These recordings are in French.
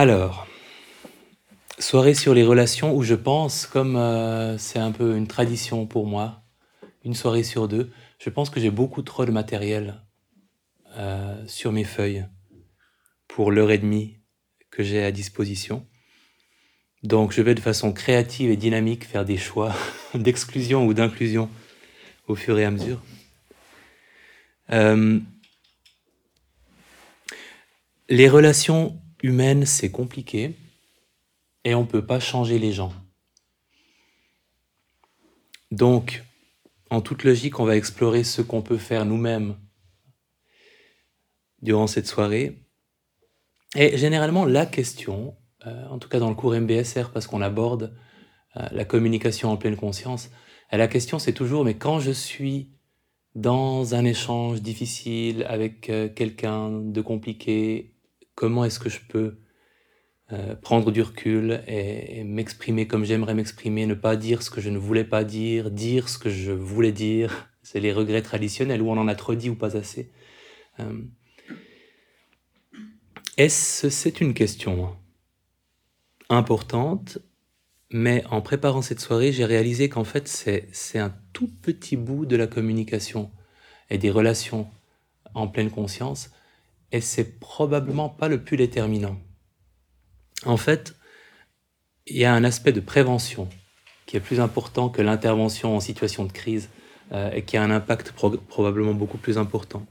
Alors, soirée sur les relations où je pense, comme euh, c'est un peu une tradition pour moi, une soirée sur deux, je pense que j'ai beaucoup trop de matériel euh, sur mes feuilles pour l'heure et demie que j'ai à disposition. Donc je vais de façon créative et dynamique faire des choix d'exclusion ou d'inclusion au fur et à mesure. Euh, les relations humaines, c'est compliqué et on ne peut pas changer les gens. Donc, en toute logique, on va explorer ce qu'on peut faire nous-mêmes durant cette soirée. Et généralement, la question, euh, en tout cas dans le cours MBSR, parce qu'on aborde euh, la communication en pleine conscience, la question c'est toujours, mais quand je suis dans un échange difficile avec euh, quelqu'un de compliqué, comment est-ce que je peux prendre du recul et, m'exprimer comme j'aimerais m'exprimer, ne pas dire ce que je ne voulais pas dire, dire ce que je voulais dire. C'est les regrets traditionnels où on en a trop dit ou pas assez. Est-ce c'est une question importante, mais en préparant cette soirée, j'ai réalisé qu'en fait, c'est un tout petit bout de la communication et des relations en pleine conscience, et c'est probablement pas le plus déterminant. En fait, il y a un aspect de prévention qui est plus important que l'intervention en situation de crise euh, et qui a un impact probablement beaucoup plus important.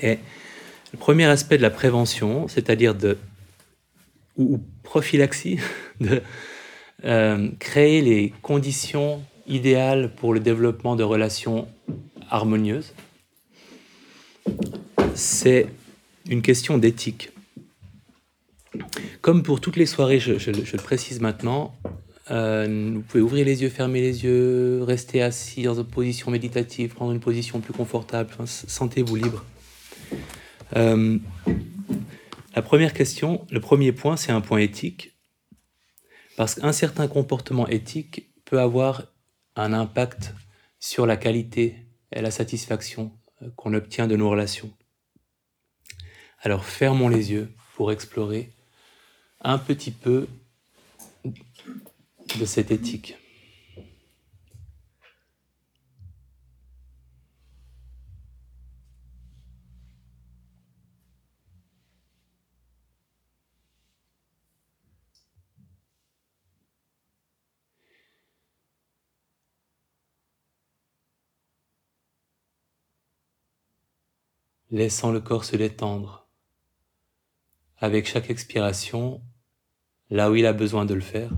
Et le premier aspect de la prévention, c'est-à-dire de ou, prophylaxie, de euh, créer les conditions idéales pour le développement de relations harmonieuses, c'est une question d'éthique. Comme pour toutes les soirées, je, le précise maintenant, euh, vous pouvez ouvrir les yeux, fermer les yeux, rester assis dans une position méditative, prendre une position plus confortable, sentez-vous libre. Euh, la première question, le premier point, c'est un point éthique, parce qu'un certain comportement éthique peut avoir un impact sur la qualité et la satisfaction euh, qu'on obtient de nos relations. Alors fermons les yeux pour explorer un petit peu de cette éthique. laissant le corps se détendre. Avec chaque expiration, là où il a besoin de le faire.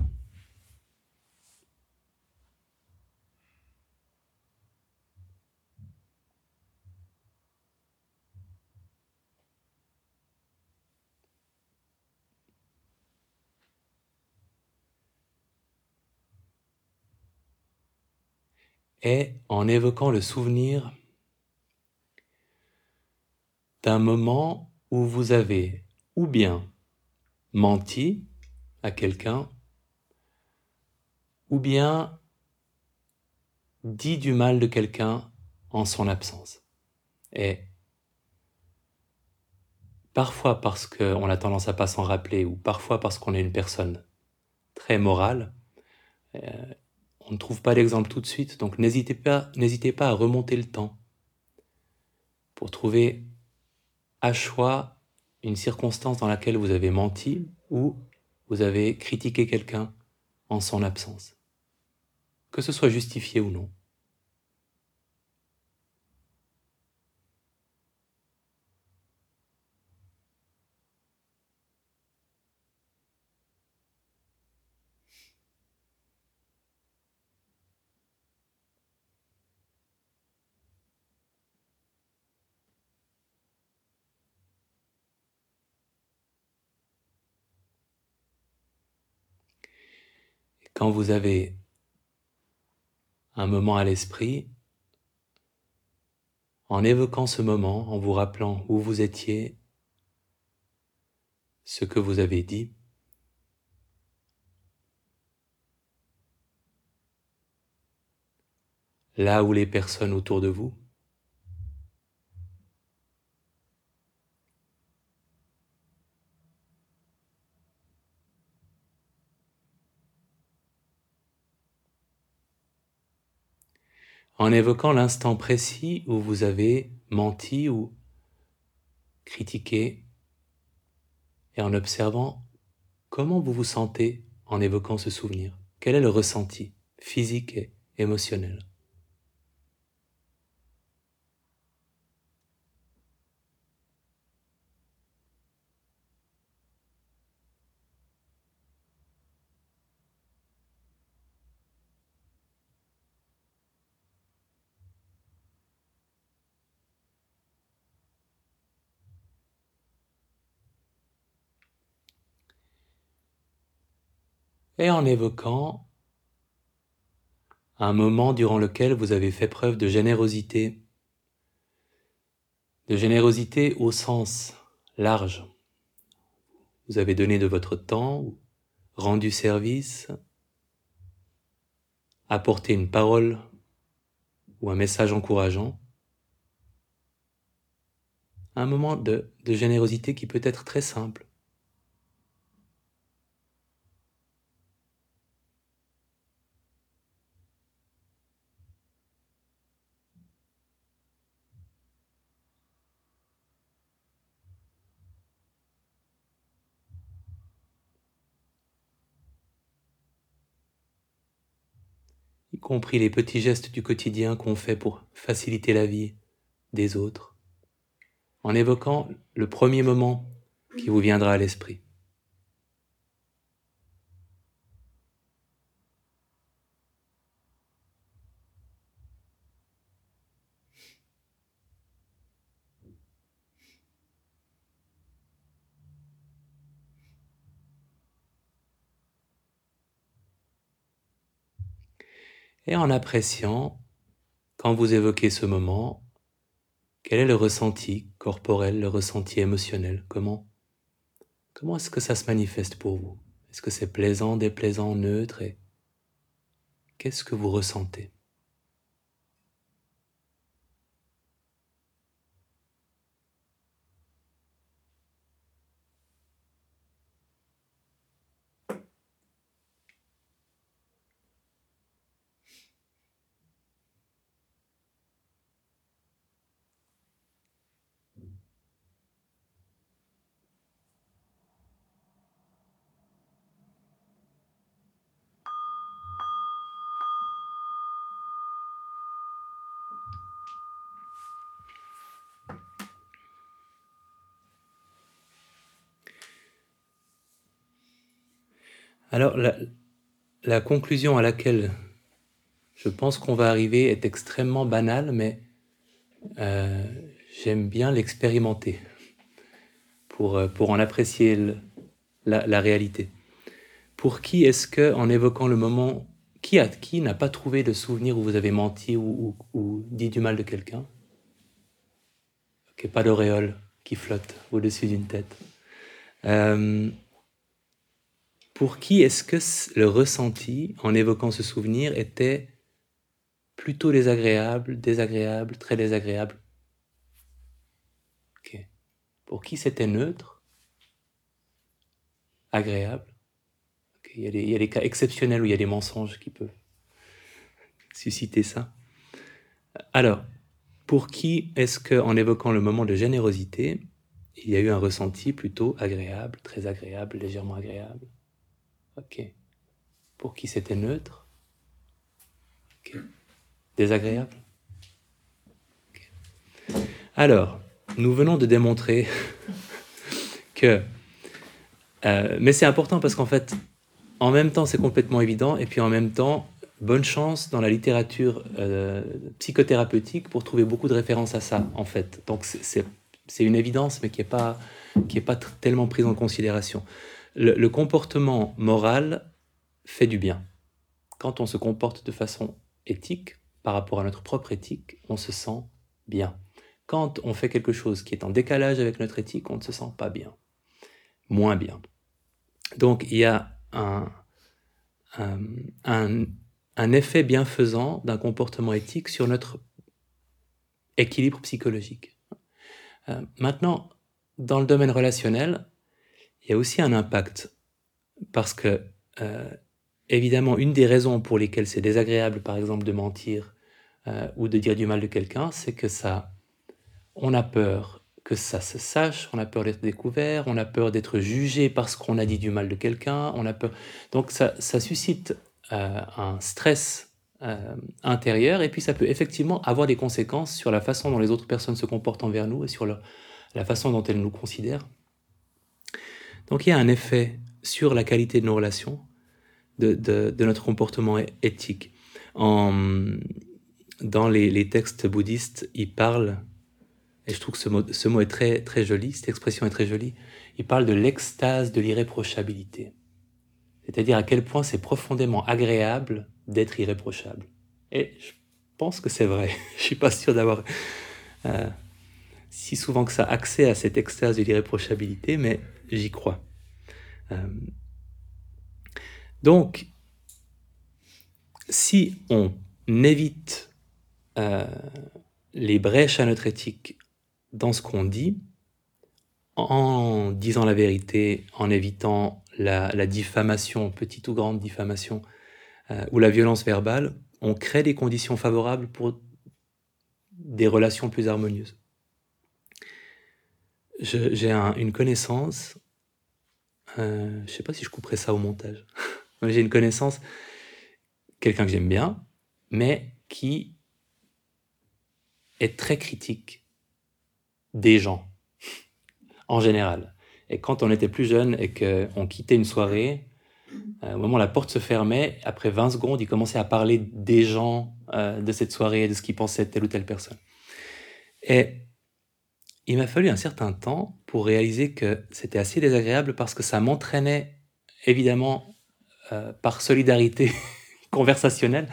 Et en évoquant le souvenir d'un moment où vous avez ou bien menti à quelqu'un, ou bien dit du mal de quelqu'un en son absence. Et parfois parce qu'on a tendance à pas s'en rappeler, ou parfois parce qu'on est une personne très morale, euh, on ne trouve pas d'exemple tout de suite, donc n'hésitez pas, n'hésitez pas à remonter le temps pour trouver à choix une circonstance dans laquelle vous avez menti ou vous avez critiqué quelqu'un en son absence, que ce soit justifié ou non. Quand vous avez un moment à l'esprit, en évoquant ce moment, en vous rappelant où vous étiez, ce que vous avez dit, là où les personnes autour de vous, en évoquant l'instant précis où vous avez menti ou critiqué et en observant comment vous vous sentez en évoquant ce souvenir. Quel est le ressenti physique et émotionnel? Et en évoquant un moment durant lequel vous avez fait preuve de générosité, de générosité au sens large. Vous avez donné de votre temps, rendu service, apporté une parole ou un message encourageant. Un moment de, de générosité qui peut être très simple. y compris les petits gestes du quotidien qu'on fait pour faciliter la vie des autres, en évoquant le premier moment qui vous viendra à l'esprit. Et en appréciant, quand vous évoquez ce moment, quel est le ressenti corporel, le ressenti émotionnel? Comment, comment est-ce que ça se manifeste pour vous? Est-ce que c'est plaisant, déplaisant, neutre? Et qu'est-ce que vous ressentez? Alors, la, conclusion à laquelle je pense qu'on va arriver est extrêmement banale, mais euh, j'aime bien l'expérimenter pour, euh, en apprécier la, réalité. Pour qui est-ce que, en évoquant le moment, qui, a, qui n'a pas trouvé de souvenir où vous avez menti ou, dit du mal de quelqu'un? Ok, pas d'auréole qui flotte au-dessus d'une tête. Euh, pour qui est-ce que le ressenti, en évoquant ce souvenir, était plutôt désagréable, désagréable, très désagréable? Pour qui c'était neutre? Agréable? Il, y a des, il, y a des, cas exceptionnels où il y a des mensonges qui peuvent susciter ça. Alors, pour qui est-ce que, en évoquant le moment de générosité, il y a eu un ressenti plutôt agréable, très agréable, légèrement agréable? Ok. Pour qui c'était neutre Ok. Désagréable Alors, nous venons de démontrer que... Euh, mais c'est important parce qu'en fait, en même temps, c'est complètement évident, et puis en même temps, bonne chance dans la littérature euh, psychothérapeutique pour trouver beaucoup de références à ça, en fait. Donc c'est une évidence, mais qui n'est pas, qui pas tellement prise en considération le, comportement moral fait du bien. Quand on se comporte de façon éthique, par rapport à notre propre éthique, on se sent bien. Quand on fait quelque chose qui est en décalage avec notre éthique, on ne se sent pas bien, moins bien. Donc il y a un, effet bienfaisant d'un comportement éthique sur notre équilibre psychologique. Euh, maintenant, dans le domaine relationnel, il y a aussi un impact parce que, euh, évidemment, une des raisons pour lesquelles c'est désagréable, par exemple, de mentir euh, ou de dire du mal de quelqu'un, c'est que ça, on a peur que ça se sache, on a peur d'être découvert, on a peur d'être jugé parce qu'on a dit du mal de quelqu'un, on a peur. Donc ça, ça suscite euh, un stress intérieur et puis ça peut effectivement avoir des conséquences sur la façon dont les autres personnes se comportent envers nous et sur la façon dont elles nous considèrent. Donc il y a un effet sur la qualité de nos relations, de, notre comportement éthique. Dans les, textes bouddhistes, ils parlent, et je trouve que ce mot, est très, très joli, cette expression est très jolie, ils parlent de l'extase de l'irréprochabilité. C'est-à-dire à quel point c'est profondément agréable d'être irréprochable. Et je pense que c'est vrai. je suis pas sûr d'avoir euh, si souvent que ça accès à cette extase de l'irréprochabilité, mais j'y crois. Euh, donc, si on évite euh, les brèches à notre éthique dans ce qu'on dit, en disant la vérité, en évitant la, diffamation, petite ou grande diffamation, euh, ou la violence verbale, on crée des conditions favorables pour des relations plus harmonieuses. J'ai une connaissance, euh, je sais pas si je couperai ça au montage, j'ai une connaissance, quelqu'un que j'aime bien, mais qui est très critique des gens, en général. Et quand on était plus jeune et qu'on quittait une soirée, euh, au moment où la porte se fermait, après 20 secondes, il commençait à parler des gens euh, de cette soirée, de ce qu'ils pensaient de telle ou telle personne. Et il m'a fallu un certain temps pour réaliser que c'était assez désagréable parce que ça m'entraînait, évidemment, euh, par solidarité conversationnelle,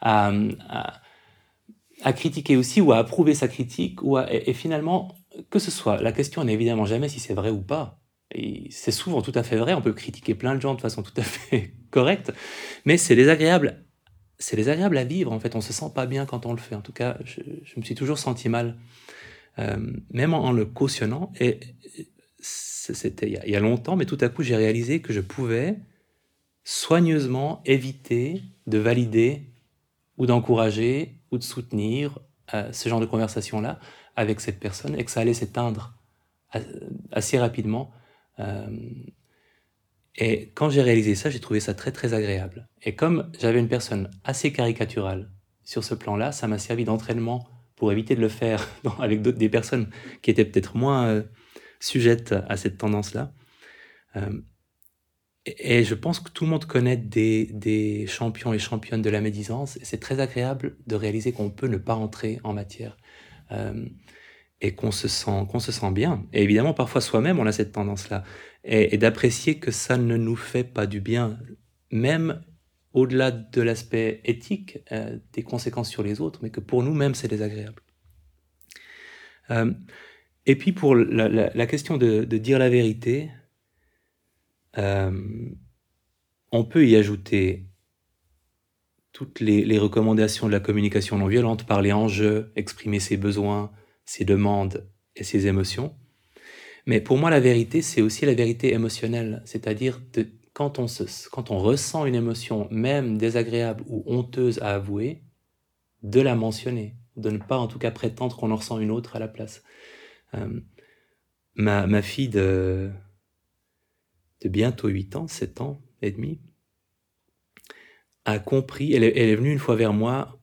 à, critiquer aussi ou à approuver sa critique. Ou et finalement, que ce soit, la question n'est évidemment jamais si c'est vrai ou pas. C'est souvent tout à fait vrai, on peut critiquer plein de gens de façon tout à fait correcte, mais c'est désagréable. C'est désagréable à vivre, en fait, on se sent pas bien quand on le fait. En tout cas, je, me suis toujours senti mal, même en, le cautionnant. Et c'était il, il y a longtemps, mais tout à coup, j'ai réalisé que je pouvais soigneusement éviter de valider ou d'encourager ou de soutenir euh, ce genre de conversation-là avec cette personne et que ça allait s'éteindre assez rapidement. Euh, et quand j'ai réalisé ça, j'ai trouvé ça très très agréable. Et comme j'avais une personne assez caricaturale sur ce plan-là, ça m'a servi d'entraînement pour éviter de le faire avec des personnes qui étaient peut-être moins euh, sujettes à cette tendance-là. Euh, et, je pense que tout le monde connaît des, champions et championnes de la médisance, et c'est très agréable de réaliser qu'on peut ne pas entrer en matière. Euh, et qu'on se sent qu'on se sent bien. Et évidemment, parfois soi-même, on a cette tendance-là, et, d'apprécier que ça ne nous fait pas du bien, même au-delà de l'aspect éthique euh, des conséquences sur les autres, mais que pour nous-mêmes, c'est désagréable. Euh, et puis pour la, question de, dire la vérité, on peut y ajouter toutes les, recommandations de la communication non violente, parler en jeu, exprimer ses besoins, ses demandes et ses émotions. Mais pour moi, la vérité, c'est aussi la vérité émotionnelle, c'est-à-dire quand on, ressent une émotion, même désagréable ou honteuse à avouer, de la mentionner, de ne pas en tout cas prétendre qu'on en ressent une autre à la place. Euh, ma, fille de, bientôt 8 ans, 7 ans et demi, a compris, elle est, venue une fois vers moi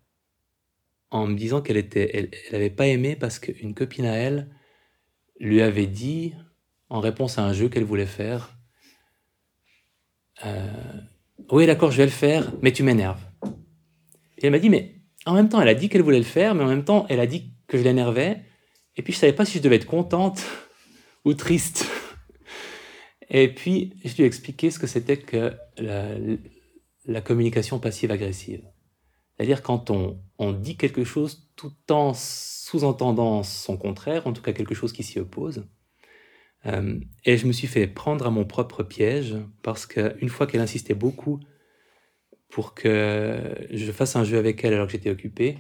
en me disant qu'elle était, elle, avait pas aimé parce qu'une copine à elle lui avait dit, en réponse à un jeu qu'elle voulait faire, euh, oui d'accord je vais le faire, mais tu m'énerves. Et elle m'a dit, mais en même temps elle a dit qu'elle voulait le faire, mais en même temps elle a dit que je l'énervais, et puis je savais pas si je devais être contente ou triste. Et puis je lui ai expliqué ce que c'était que la, la communication passive-agressive. C'est-à-dire quand on, dit quelque chose tout en sous-entendant son contraire, en tout cas quelque chose qui s'y oppose. Euh, et je me suis fait prendre à mon propre piège parce qu'une fois qu'elle insistait beaucoup pour que je fasse un jeu avec elle alors que j'étais occupé,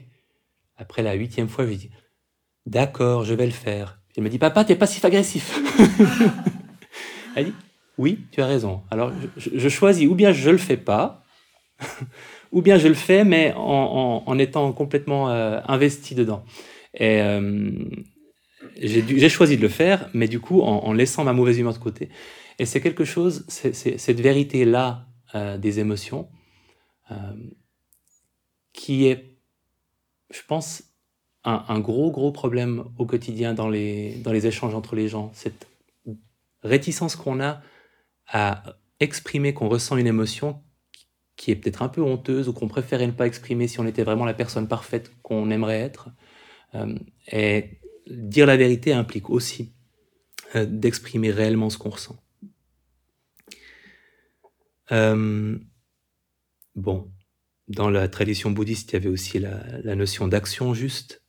après la huitième fois, je lui ai dit D'accord, je vais le faire. Elle me dit Papa, t'es passif-agressif. elle dit Oui, tu as raison. Alors je, choisis ou bien je le fais pas, ou bien je le fais, mais en, étant complètement euh, investi dedans. Euh, j'ai choisi de le faire, mais du coup, en, laissant ma mauvaise humeur de côté. Et c'est quelque chose, c'est cette vérité-là euh, des émotions, qui est, je pense, un, un, gros, gros problème au quotidien dans les, dans les échanges entre les gens. Cette réticence qu'on a à exprimer qu'on ressent une émotion qui est peut-être un peu honteuse ou qu'on préférait ne pas exprimer si on était vraiment la personne parfaite qu'on aimerait être. Euh, et dire la vérité implique aussi euh, d'exprimer réellement ce qu'on ressent. Euh, bon, dans la tradition bouddhiste, il y avait aussi la, notion d'action juste.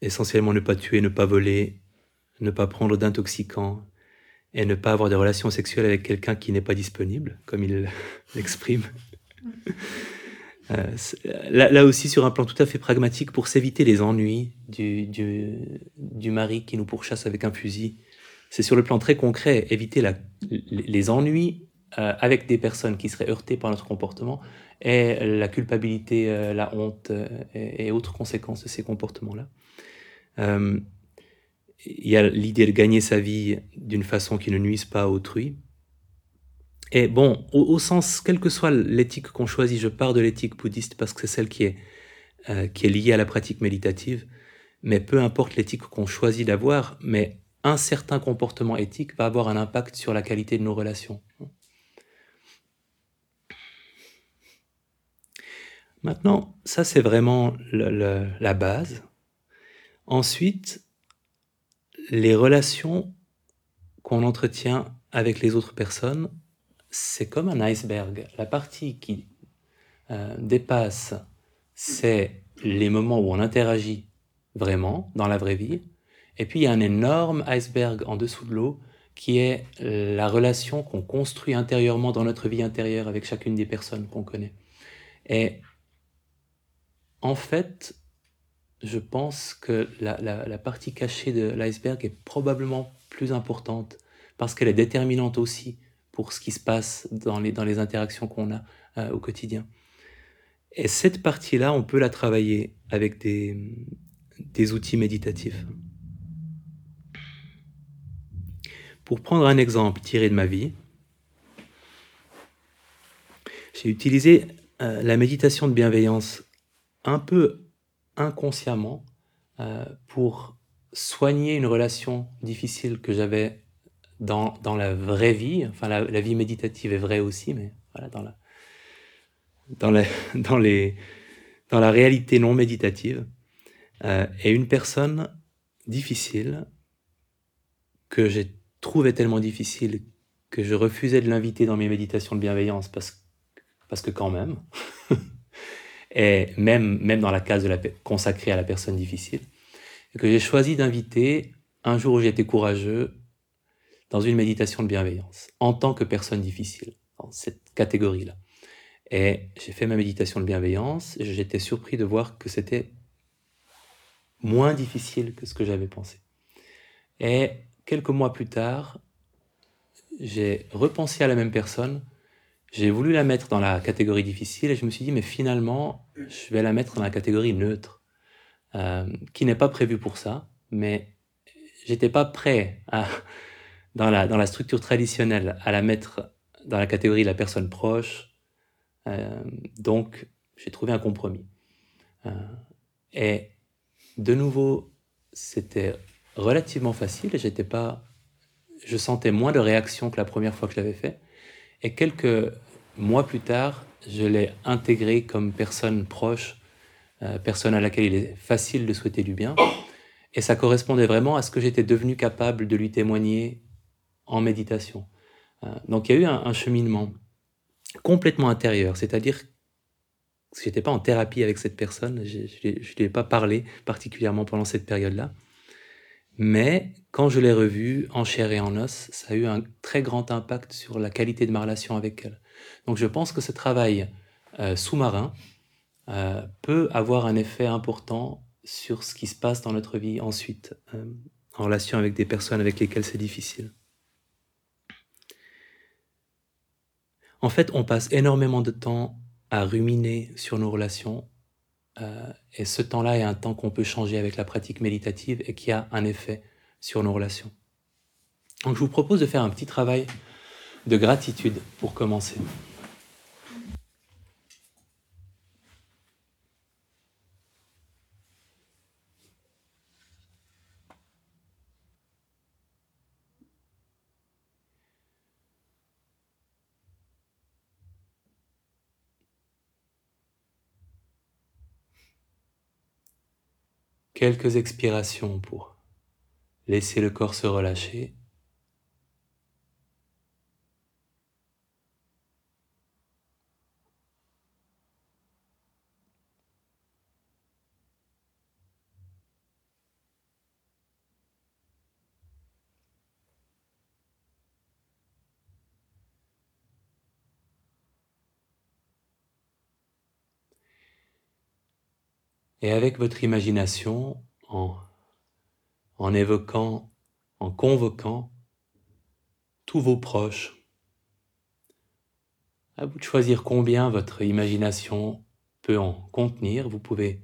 essentiellement ne pas tuer, ne pas voler, ne pas prendre d'intoxicants, et ne pas avoir de relations sexuelles avec quelqu'un qui n'est pas disponible, comme il l'exprime. Euh, là, aussi, sur un plan tout à fait pragmatique, pour s'éviter les ennuis du, du, mari qui nous pourchasse avec un fusil, c'est sur le plan très concret, éviter les ennuis euh, avec des personnes qui seraient heurtées par notre comportement et la culpabilité, euh, la honte et, et, autres conséquences de ces comportements-là il y a l'idée de gagner sa vie d'une façon qui ne nuise pas à autrui. Et bon, au, sens, quelle que soit l'éthique qu'on choisit, je pars de l'éthique bouddhiste parce que c'est celle qui est, euh, qui est liée à la pratique méditative, mais peu importe l'éthique qu'on choisit d'avoir, mais un certain comportement éthique va avoir un impact sur la qualité de nos relations. Maintenant, ça c'est vraiment la base. Ensuite, les relations qu'on entretient avec les autres personnes, c'est comme un iceberg. La partie qui euh, dépasse, c'est les moments où on interagit vraiment dans la vraie vie. Et puis il y a un énorme iceberg en dessous de l'eau qui est la relation qu'on construit intérieurement dans notre vie intérieure avec chacune des personnes qu'on connaît. Et en fait, je pense que la, partie cachée de l'iceberg est probablement plus importante parce qu'elle est déterminante aussi pour ce qui se passe dans les, interactions qu'on a euh, au quotidien. Et cette partie-là, on peut la travailler avec des, des outils méditatifs. Pour prendre un exemple tiré de ma vie, j'ai utilisé euh, la méditation de bienveillance un peu inconsciemment euh, pour soigner une relation difficile que j'avais dans, la vraie vie. Enfin, la, vie méditative est vraie aussi, mais voilà, dans la, dans, la, dans, les, dans la réalité non méditative. Euh, et une personne difficile que j'ai trouvé tellement difficile que je refusais de l'inviter dans mes méditations de bienveillance parce, parce que quand même, et même, même dans la case de la, consacrée à la personne difficile, que j'ai choisi d'inviter un jour où j'étais courageux dans une méditation de bienveillance, en tant que personne difficile, dans cette catégorie-là. Et j'ai fait ma méditation de bienveillance, j'étais surpris de voir que c'était moins difficile que ce que j'avais pensé. Et quelques mois plus tard, j'ai repensé à la même personne j'ai voulu la mettre dans la catégorie difficile et je me suis dit, mais finalement, je vais la mettre dans la catégorie neutre, euh, qui n'est pas prévue pour ça, mais j'étais pas prêt à, dans, la, dans la structure traditionnelle à la mettre dans la catégorie de la personne proche. Euh, donc, j'ai trouvé un compromis. Euh, et de nouveau, c'était relativement facile j'étais pas, je sentais moins de réaction que la première fois que je l'avais fait. Et quelques mois plus tard, je l'ai intégré comme personne proche, euh, personne à laquelle il est facile de souhaiter du bien. Et ça correspondait vraiment à ce que j'étais devenu capable de lui témoigner en méditation. Euh, donc il y a eu un, cheminement complètement intérieur, c'est-à-dire que je n'étais pas en thérapie avec cette personne, je ne lui ai pas parlé particulièrement pendant cette période-là. Mais quand je l'ai revue en chair et en os, ça a eu un très grand impact sur la qualité de ma relation avec elle. Donc je pense que ce travail euh, sous-marin euh, peut avoir un effet important sur ce qui se passe dans notre vie ensuite, en relation avec des personnes avec lesquelles c'est difficile. En fait, on passe énormément de temps à ruminer sur nos relations, euh, et ce temps-là est un temps qu'on peut changer avec la pratique méditative et qui a un effet sur nos relations. Donc je vous propose de faire un petit travail de gratitude pour commencer. Quelques expirations pour laisser le corps se relâcher. Et avec votre imagination, en, évoquant, en convoquant tous vos proches, à vous de choisir combien votre imagination peut en contenir. Vous pouvez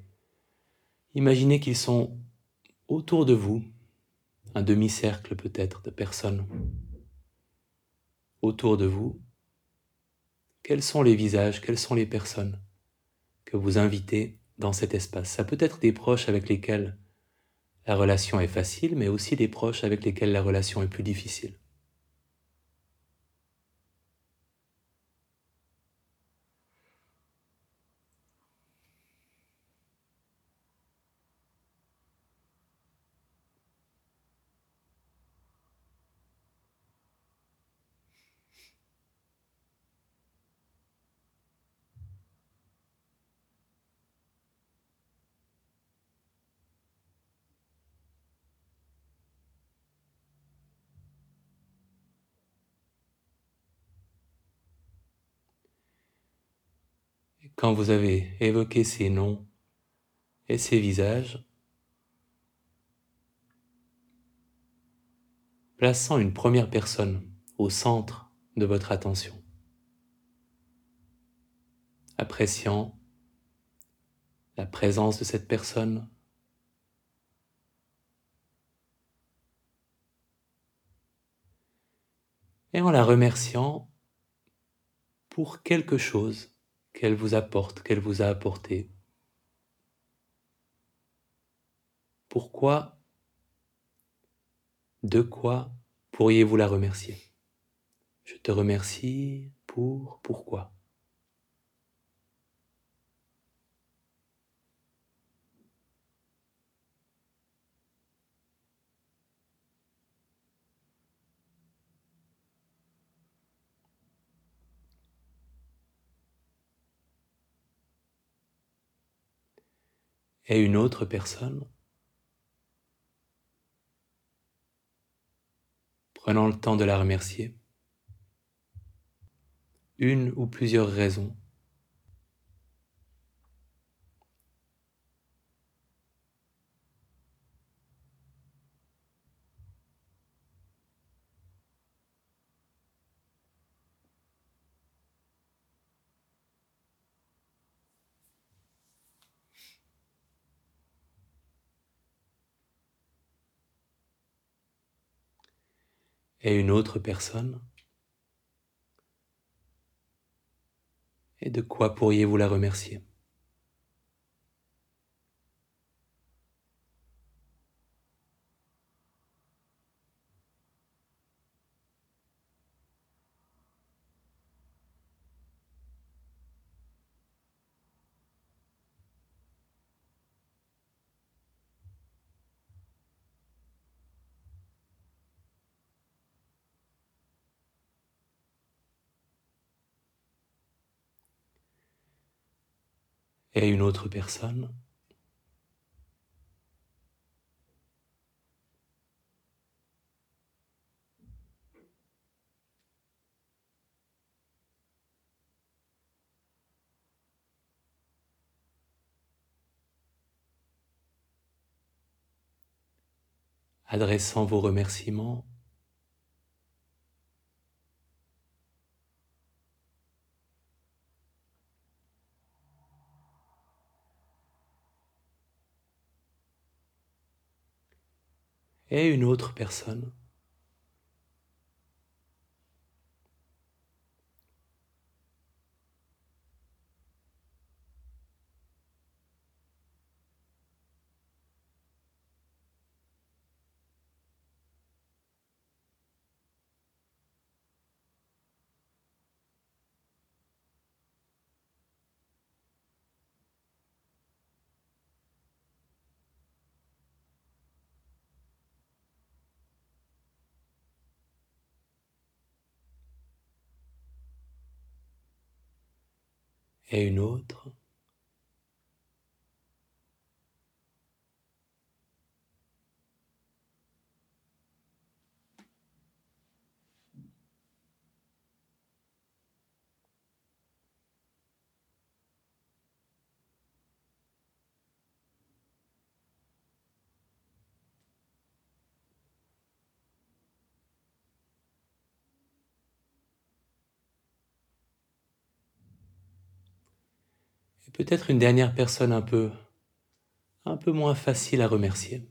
imaginer qu'ils sont autour de vous, un demi-cercle peut-être de personnes autour de vous. Quels sont les visages, quelles sont les personnes que vous invitez dans cet espace. Ça peut être des proches avec lesquels la relation est facile, mais aussi des proches avec lesquels la relation est plus difficile. Quand vous avez évoqué ces noms et ces visages, plaçant une première personne au centre de votre attention, appréciant la présence de cette personne, et en la remerciant pour quelque chose qu'elle vous apporte, qu'elle vous a apporté. Pourquoi, de quoi pourriez-vous la remercier? Je te remercie pour pourquoi? Et une autre personne, prenant le temps de la remercier, une ou plusieurs raisons et une autre personne. Et de quoi pourriez-vous la remercier? Et une autre personne. adressant vos remerciements et une autre personne. Et une autre. Peut-être une dernière personne un peu, un peu moins facile à remercier.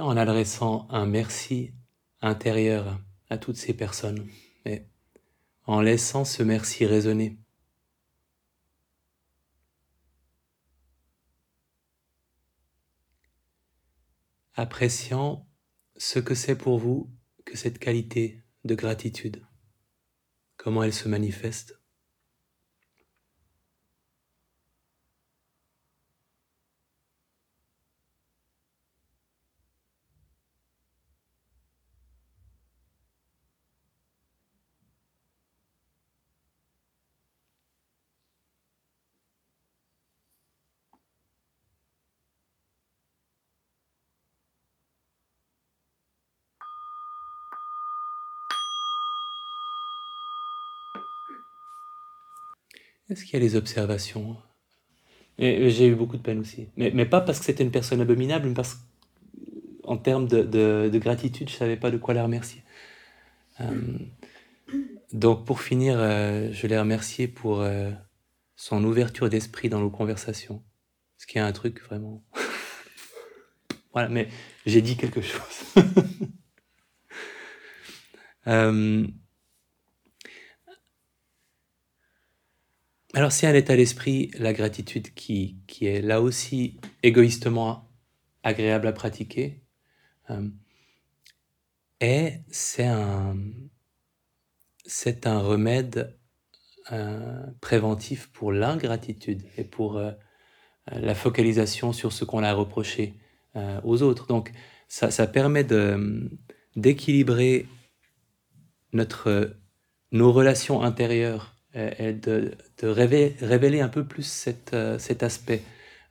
En adressant un merci intérieur à toutes ces personnes, et en laissant ce merci résonner. Appréciant ce que c'est pour vous que cette qualité de gratitude, comment elle se manifeste. Est-ce qu'il y a des observations? J'ai eu beaucoup de peine aussi. Mais, mais pas parce que c'était une personne abominable, mais parce qu'en termes de, de, gratitude, je ne savais pas de quoi la remercier. Euh, donc pour finir, euh, je l'ai remercié pour euh, son ouverture d'esprit dans nos conversations. Ce qui est un truc vraiment... voilà, mais j'ai dit quelque chose. Alors c'est un état d'esprit, la gratitude, qui, qui, est là aussi égoïstement agréable à pratiquer. Euh, et c'est un, c'est un remède euh, préventif pour l'ingratitude et pour euh, la focalisation sur ce qu'on a reproché aux autres. Donc ça, ça permet de, d'équilibrer notre, nos relations intérieures et de, de révéler, un peu plus cet, euh, cet aspect,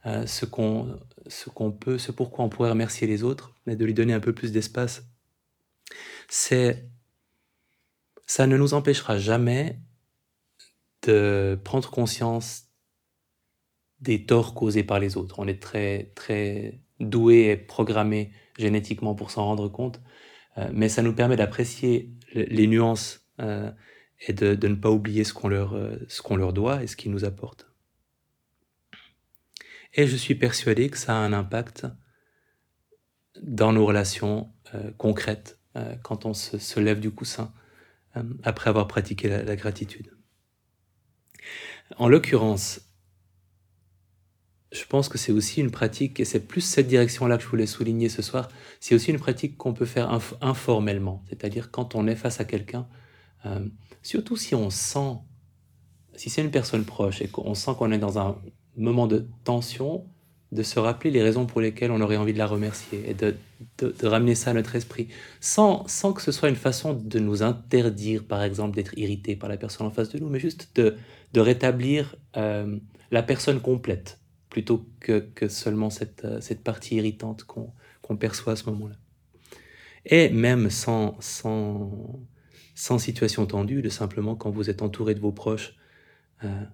euh, ce qu'on peut, ce pourquoi on pourrait remercier les autres, mais de lui donner un peu plus d'espace. C'est ça ne nous empêchera jamais de prendre conscience des torts causés par les autres. On est très très doué et programmé génétiquement pour s'en rendre compte, euh, mais ça nous permet d'apprécier les nuances et de, ne pas oublier ce qu'on leur, euh, leur doit et ce qu'ils nous apportent. Et je suis persuadé que ça a un impact dans nos relations euh, concrètes euh, quand on se, lève du coussin après avoir pratiqué la, gratitude. En l'occurrence, je pense que c'est aussi une pratique, et c'est plus cette direction-là que je voulais souligner ce soir, c'est aussi une pratique qu'on peut faire informellement, c'est-à-dire quand on est face à quelqu'un surtout si on sent, si c'est une personne proche et qu'on sent qu'on est dans un moment de tension, de se rappeler les raisons pour lesquelles on aurait envie de la remercier et de, ramener ça à notre esprit, sans, sans, que ce soit une façon de nous interdire, par exemple, d'être irrité par la personne en face de nous, mais juste de, rétablir euh, la personne complète, plutôt que, que seulement cette, euh, cette partie irritante qu'on qu'on perçoit à ce moment-là. et même sans, sans, sans situation tendue, de simplement quand vous êtes entouré de vos proches, euh,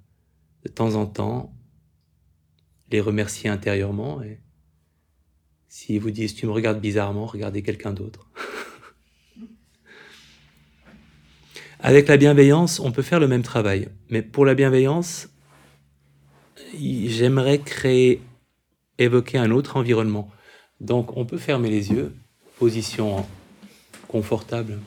de temps en temps, les remercier intérieurement et s'ils vous disent tu me regardes bizarrement, regardez quelqu'un d'autre. Avec la bienveillance, on peut faire le même travail, mais pour la bienveillance, j'aimerais créer, évoquer un autre environnement. Donc on peut fermer les yeux, position confortable.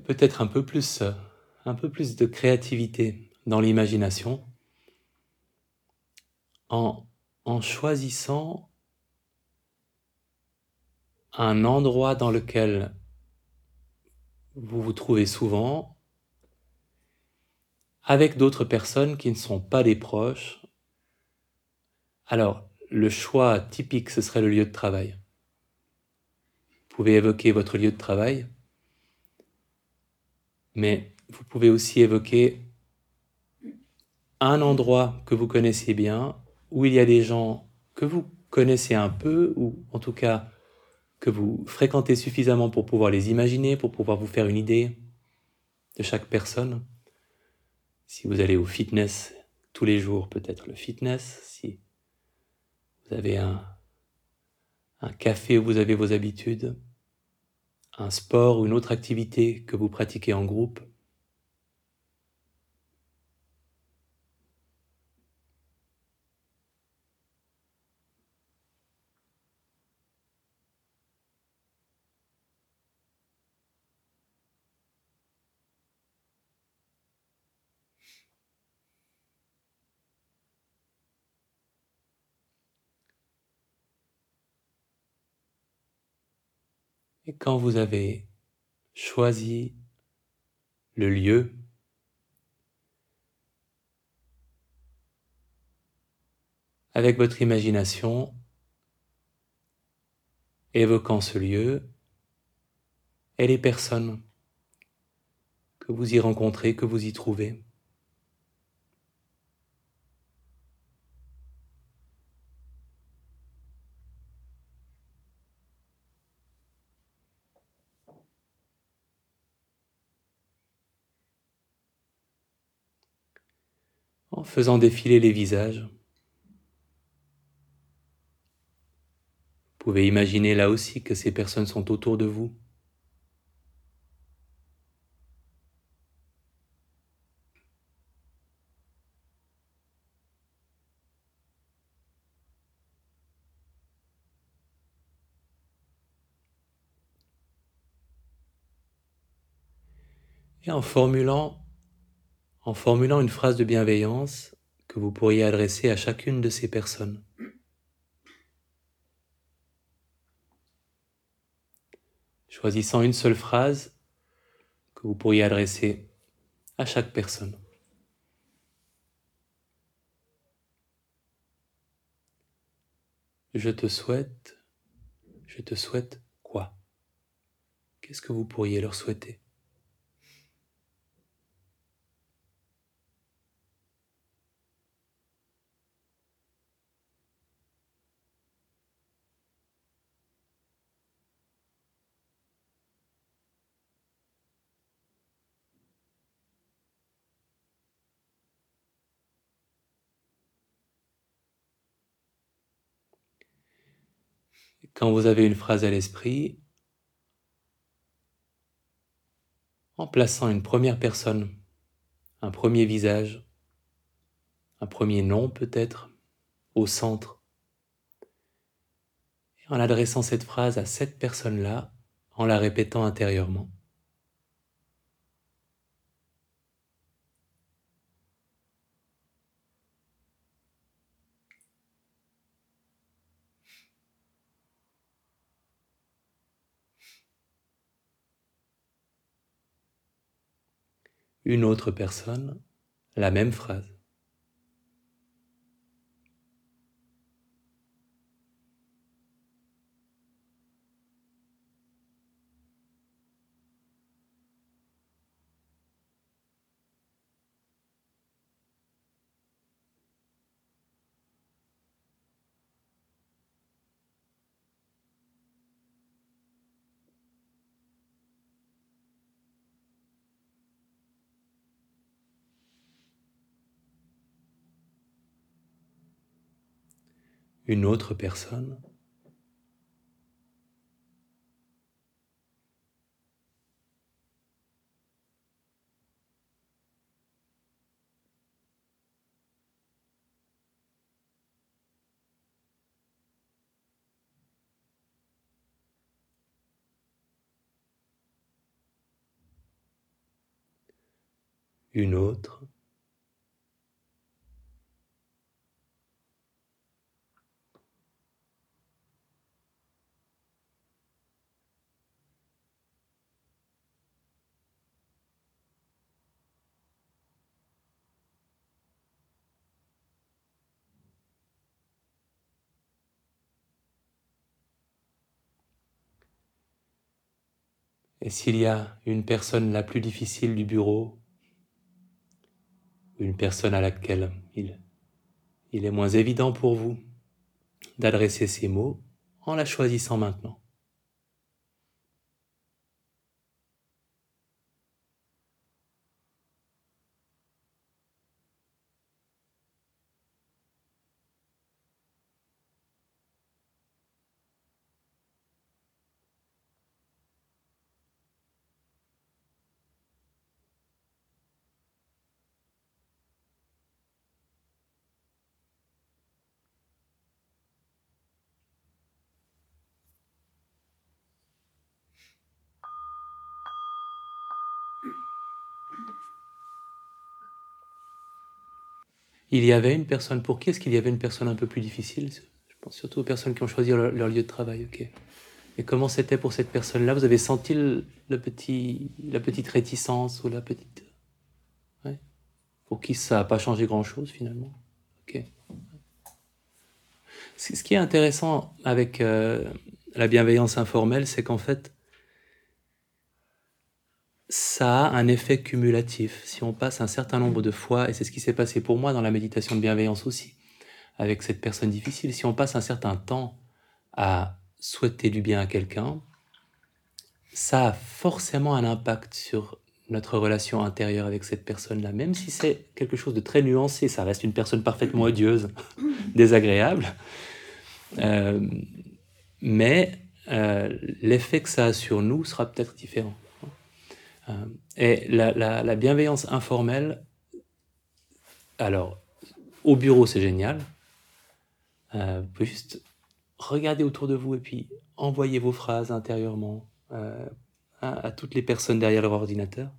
Peut-être un peu plus, un peu plus de créativité dans l'imagination en, en choisissant un endroit dans lequel vous vous trouvez souvent avec d'autres personnes qui ne sont pas des proches. Alors, le choix typique, ce serait le lieu de travail. Vous pouvez évoquer votre lieu de travail mais vous pouvez aussi évoquer un endroit que vous connaissez bien, où il y a des gens que vous connaissez un peu, ou en tout cas que vous fréquentez suffisamment pour pouvoir les imaginer, pour pouvoir vous faire une idée de chaque personne. Si vous allez au fitness tous les jours, peut-être le fitness. Si vous avez un, café où vous avez vos habitudes, un sport ou une autre activité que vous pratiquez en groupe. Et quand vous avez choisi le lieu, avec votre imagination, évoquant ce lieu et les personnes que vous y rencontrez, que vous y trouvez. En faisant défiler les visages. Vous pouvez imaginer là aussi que ces personnes sont autour de vous. Et en formulant en formulant une phrase de bienveillance que vous pourriez adresser à chacune de ces personnes. Choisissant une seule phrase que vous pourriez adresser à chaque personne. Je te souhaite, je te souhaite quoi? Qu'est-ce que vous pourriez leur souhaiter? Quand vous avez une phrase à l'esprit, en plaçant une première personne, un premier visage, un premier nom peut-être, au centre, et en adressant cette phrase à cette personne-là, en la répétant intérieurement. Une autre personne la même phrase. Une autre personne. Une autre. Et s'il y a une personne la plus difficile du bureau, une personne à laquelle il, il est moins évident pour vous d'adresser ces mots en la choisissant maintenant. Il y avait une personne pour qui Est-ce qu'il y avait une personne un peu plus difficile? Je pense surtout aux personnes qui ont choisi leur, lieu de travail. Ok. Et comment c'était pour cette personne-là? Vous avez senti la petite réticence ou la petite... Pour qui ça n'a pas changé grand-chose finalement Ok. Ce qui est intéressant avec euh, la bienveillance informelle, c'est qu'en fait, ça a un effet cumulatif. Si on passe un certain nombre de fois, et c'est ce qui s'est passé pour moi dans la méditation de bienveillance aussi, avec cette personne difficile, si on passe un certain temps à souhaiter du bien à quelqu'un, ça a forcément un impact sur notre relation intérieure avec cette personne-là, même si c'est quelque chose de très nuancé, ça reste une personne parfaitement odieuse, désagréable, euh, mais euh, l'effet que ça a sur nous sera peut-être différent. Euh, et la, bienveillance informelle, alors, au bureau, c'est génial. Euh, vous pouvez juste regarder autour de vous et puis envoyer vos phrases intérieurement euh, à, toutes les personnes derrière leur ordinateur.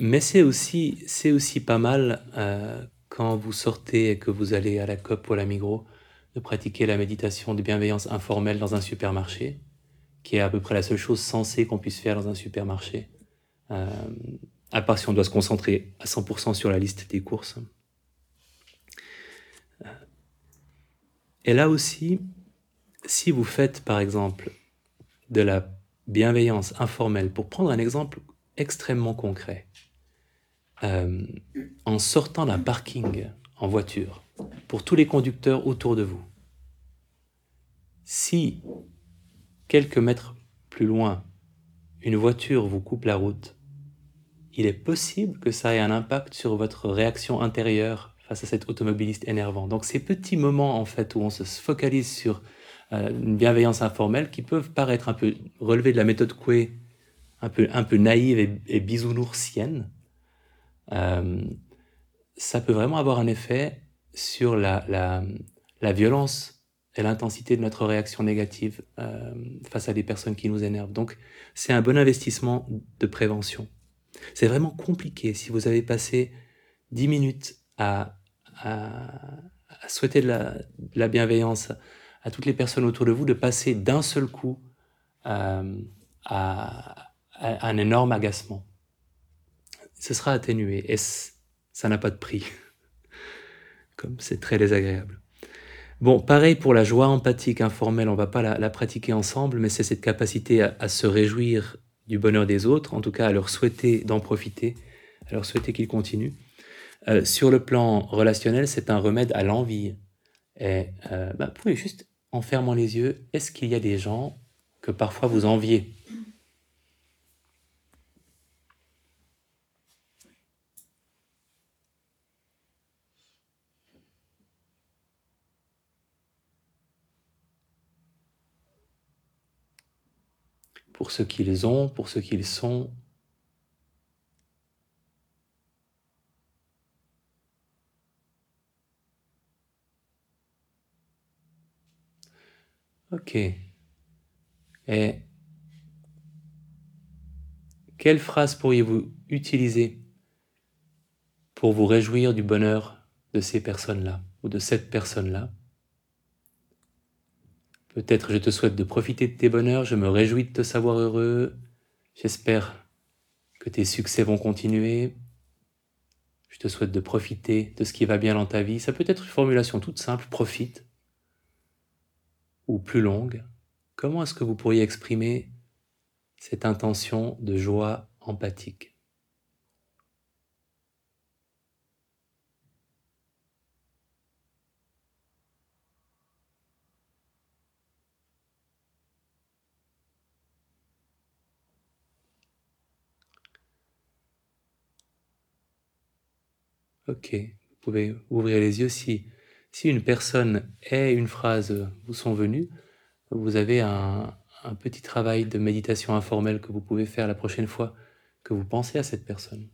mais c'est aussi, c'est aussi pas mal quand vous sortez et que vous allez à la COP ou à la Migros de pratiquer la méditation de bienveillance informelle dans un supermarché qui est à peu près la seule chose sensée qu'on puisse faire dans un supermarché, euh, à part si on doit se concentrer à 100% sur la liste des courses. Et là aussi, si vous faites par exemple de la bienveillance informelle, pour prendre un exemple extrêmement concret, euh, en sortant d'un parking en voiture, pour tous les conducteurs autour de vous, si quelques mètres plus loin, une voiture vous coupe la route, il est possible que ça ait un impact sur votre réaction intérieure face à cet automobiliste énervant. Donc ces petits moments en fait où on se focalise sur euh, une bienveillance informelle qui peuvent paraître un peu relever de la méthode Coué, un peu, naïve et, bisounoursienne, euh, ça peut vraiment avoir un effet sur la violence et l'intensité de notre réaction négative euh, face à des personnes qui nous énervent. Donc, c'est un bon investissement de prévention. C'est vraiment compliqué si vous avez passé 10 minutes à, souhaiter de la, bienveillance à toutes les personnes autour de vous, de passer d'un seul coup euh, à, un énorme agacement. Ce sera atténué et ça n'a pas de prix, comme c'est très désagréable. Bon, pareil pour la joie empathique informelle, on va pas la, pratiquer ensemble, mais c'est cette capacité à, se réjouir du bonheur des autres, en tout cas à leur souhaiter d'en profiter, à leur souhaiter qu'ils continuent. Euh, sur le plan relationnel, c'est un remède à l'envie. Et euh, bah, pouvez juste, en fermant les yeux, est-ce qu'il y a des gens que parfois vous enviez? Pour ce qu'ils ont, pour ce qu'ils sont. Ok. Et quelle phrase pourriez-vous utiliser pour vous réjouir du bonheur de ces personnes-là ou de cette personne-là? Peut-être je te souhaite de profiter de tes bonheurs, je me réjouis de te savoir heureux, j'espère que tes succès vont continuer, je te souhaite de profiter de ce qui va bien dans ta vie. Ça peut être une formulation toute simple, profite, ou plus longue. Comment est-ce que vous pourriez exprimer cette intention de joie empathique? Ok, vous pouvez ouvrir les yeux. Si, si une personne et une phrase vous sont venues, vous avez un, petit travail de méditation informelle que vous pouvez faire la prochaine fois que vous pensez à cette personne.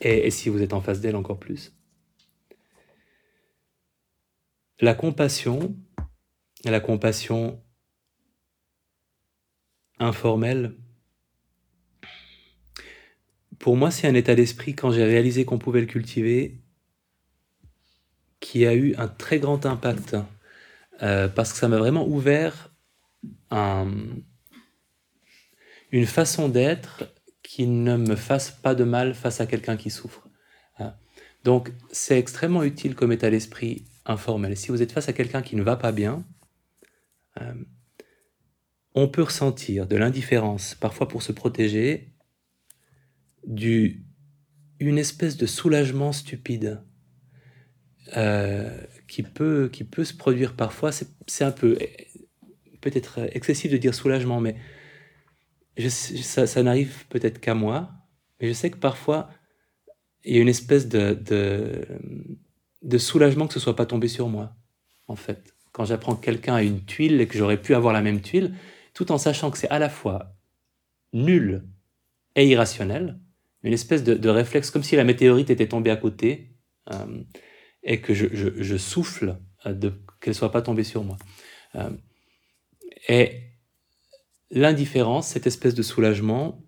Et, et si vous êtes en face d'elle encore plus. La compassion, la compassion informelle, pour moi, c'est un état d'esprit, quand j'ai réalisé qu'on pouvait le cultiver, qui a eu un très grand impact. Euh, parce que ça m'a vraiment ouvert une façon d'être qui ne me fasse pas de mal face à quelqu'un qui souffre. Hein. Donc, c'est extrêmement utile comme état d'esprit informel. Si vous êtes face à quelqu'un qui ne va pas bien, euh, on peut ressentir de l'indifférence, parfois pour se protéger, du, une espèce de soulagement stupide euh, qui, peut, qui peut se produire parfois. C'est un peu peut-être excessif de dire soulagement, mais ça, n'arrive peut-être qu'à moi. Mais je sais que parfois, il y a une espèce de, de, de soulagement que ce soit pas tombé sur moi, en fait. Quand j'apprends que quelqu'un a une tuile et que j'aurais pu avoir la même tuile, tout en sachant que c'est à la fois nul et irrationnel, une espèce de, réflexe, comme si la météorite était tombée à côté euh, et que je, souffle euh, de qu'elle soit pas tombée sur moi. Euh, et l'indifférence, cette espèce de soulagement,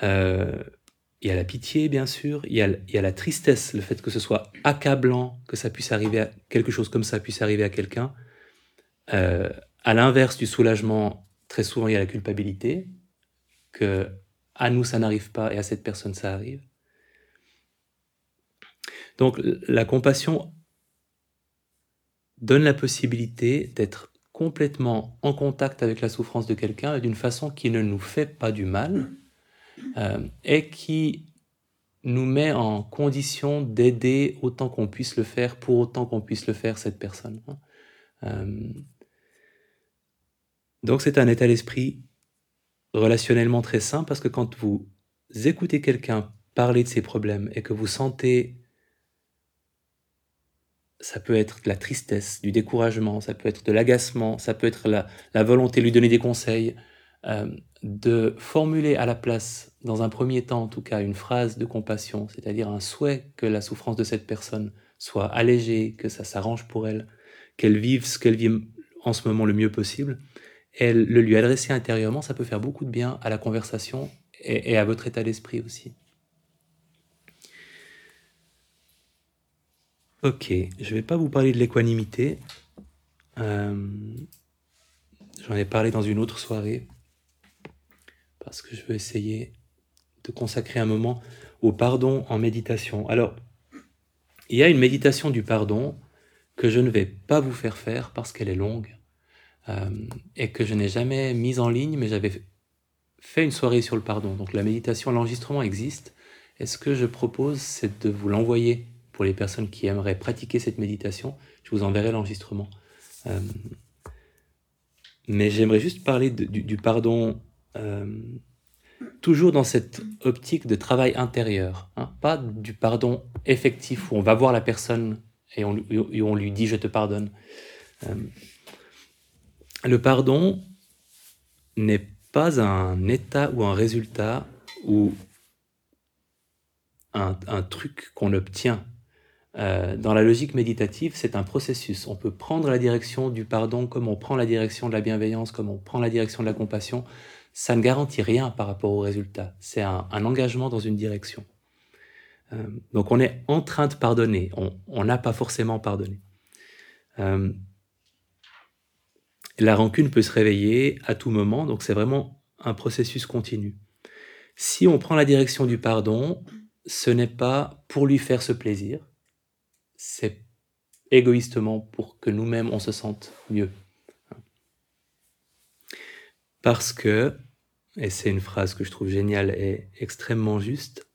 il y a la pitié, bien sûr, il y, a, la tristesse, le fait que ce soit accablant, que ça puisse arriver quelque chose comme ça puisse arriver à quelqu'un. à l'inverse du soulagement, très souvent il y a la culpabilité, que à nous ça n'arrive pas et à cette personne ça arrive. Donc la compassion donne la possibilité d'être complètement en contact avec la souffrance de quelqu'un d'une façon qui ne nous fait pas du mal euh, et qui nous met en condition d'aider autant qu'on puisse le faire pour autant qu'on puisse le faire cette personne. Euh, donc c'est un état d'esprit relationnellement très sain parce que quand vous écoutez quelqu'un parler de ses problèmes et que vous sentez, ça peut être de la tristesse, du découragement, ça peut être de l'agacement, ça peut être la, volonté de lui donner des conseils, euh, de formuler à la place, dans un premier temps en tout cas, une phrase de compassion, c'est-à-dire un souhait que la souffrance de cette personne soit allégée, que ça s'arrange pour elle, qu'elle vive ce qu'elle vit en ce moment le mieux possible, et le lui adresser intérieurement, ça peut faire beaucoup de bien à la conversation et, à votre état d'esprit aussi. Ok, je ne vais pas vous parler de l'équanimité. Euh, j'en ai parlé dans une autre soirée. parce que je veux essayer de consacrer un moment au pardon en méditation. Alors, il y a une méditation du pardon que je ne vais pas vous faire faire parce qu'elle est longue euh, et que je n'ai jamais mise en ligne, mais j'avais fait une soirée sur le pardon. Donc la méditation, l'enregistrement existe. Et ce que je propose, c'est de vous l'envoyer pour les personnes qui aimeraient pratiquer cette méditation? Je vous enverrai l'enregistrement. Euh, mais j'aimerais juste parler du, pardon, euh, toujours dans cette optique de travail intérieur, hein. pas du pardon effectif où on va voir la personne et on, lui dit je te pardonne. Le pardon n'est pas un état ou un résultat ou un, truc qu'on obtient euh, dans la logique méditative, c'est un processus. On peut prendre la direction du pardon comme on prend la direction de la bienveillance, comme on prend la direction de la compassion. Ça ne garantit rien par rapport au résultat. C'est un, engagement dans une direction. Euh, donc on est en train de pardonner. On n'a pas forcément pardonné. Euh, la rancune peut se réveiller à tout moment, donc c'est vraiment un processus continu. Si on prend la direction du pardon, ce n'est pas pour lui faire ce plaisir, c'est égoïstement pour que nous-mêmes on se sente mieux. Parce que, et c'est une phrase que je trouve géniale et extrêmement juste,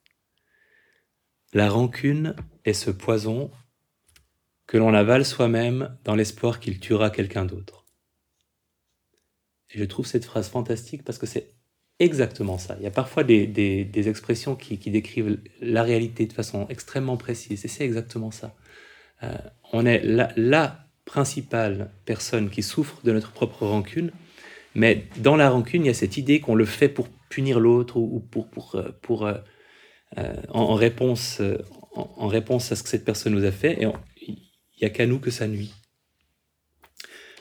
la rancune est ce poison que l'on avale soi-même dans l'espoir qu'il tuera quelqu'un d'autre. Je trouve cette phrase fantastique parce que c'est exactement ça. Il y a parfois des, expressions qui, décrivent la réalité de façon extrêmement précise, et c'est exactement ça. Euh, on est la, principale personne qui souffre de notre propre rancune, mais dans la rancune, il y a cette idée qu'on le fait pour punir l'autre ou, pour, pour, euh, pour euh, en, réponse, en, réponse à ce que cette personne nous a fait, et il n'y a qu'à nous que ça nuit.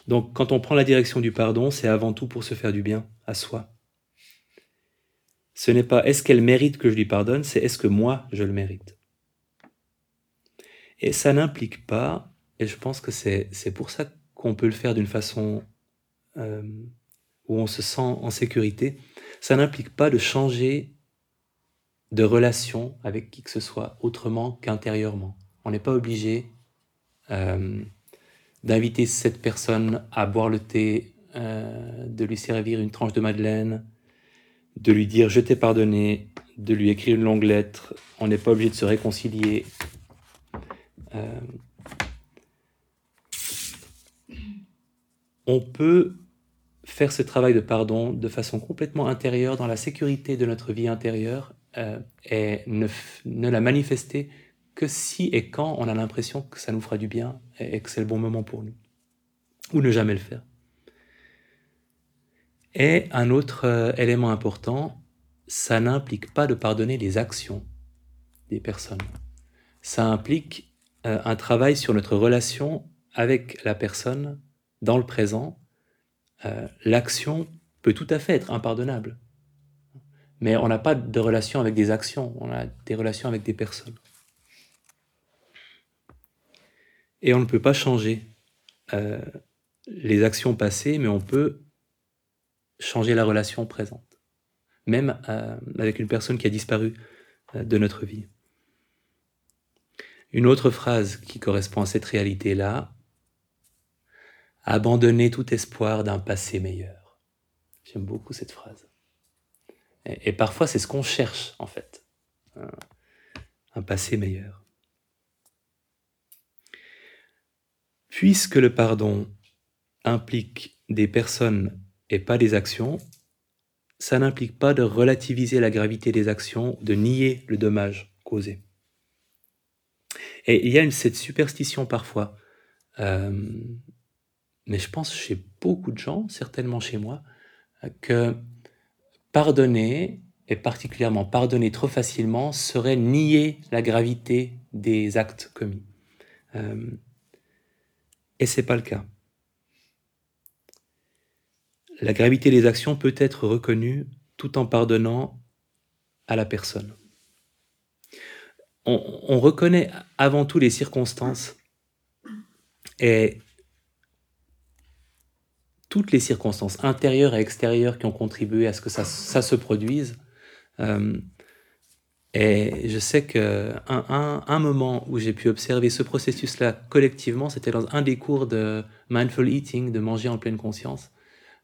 Donc quand on prend la direction du pardon, c'est avant tout pour se faire du bien à soi. Ce n'est pas est-ce qu'elle mérite que je lui pardonne, c'est est-ce que moi je le mérite. Et ça n'implique pas, et je pense que c'est pour ça qu'on peut le faire d'une façon euh, où on se sent en sécurité, ça n'implique pas de changer de relation avec qui que ce soit autrement qu'intérieurement. On n'est pas obligé euh, d'inviter cette personne à boire le thé, euh, de lui servir une tranche de madeleine, de lui dire je t'ai pardonné, de lui écrire une longue lettre. On n'est pas obligé de se réconcilier euh, on peut faire ce travail de pardon de façon complètement intérieure, dans la sécurité de notre vie intérieure, euh, et ne, la manifester que si et quand on a l'impression que ça nous fera du bien et, que c'est le bon moment pour nous. Ou ne jamais le faire. Et un autre euh, élément important, ça n'implique pas de pardonner les actions des personnes. Ça implique euh, un travail sur notre relation avec la personne dans le présent. Euh, l'action peut tout à fait être impardonnable. Mais on n'a pas de relation avec des actions, on a des relations avec des personnes. Et on ne peut pas changer euh, les actions passées, mais on peut changer la relation présente, même avec une personne qui a disparu de notre vie. Une autre phrase qui correspond à cette réalité-là, abandonner tout espoir d'un passé meilleur. J'aime beaucoup cette phrase. Et, parfois, c'est ce qu'on cherche, en fait. Un passé meilleur. Puisque le pardon implique des personnes et pas des actions, ça n'implique pas de relativiser la gravité des actions, de nier le dommage causé. Et il y a cette superstition parfois, euh, mais je pense chez beaucoup de gens, certainement chez moi, que pardonner, et particulièrement pardonner trop facilement, serait nier la gravité des actes commis. Euh, et c'est pas le cas. La gravité des actions peut être reconnue tout en pardonnant à la personne on, reconnaît avant tout les circonstances et toutes les circonstances intérieures et extérieures qui ont contribué à ce que ça, se produise. Euh, et je sais qu'un un, un, moment où j'ai pu observer ce processus-là collectivement, c'était dans un des cours de Mindful Eating, de manger en pleine conscience,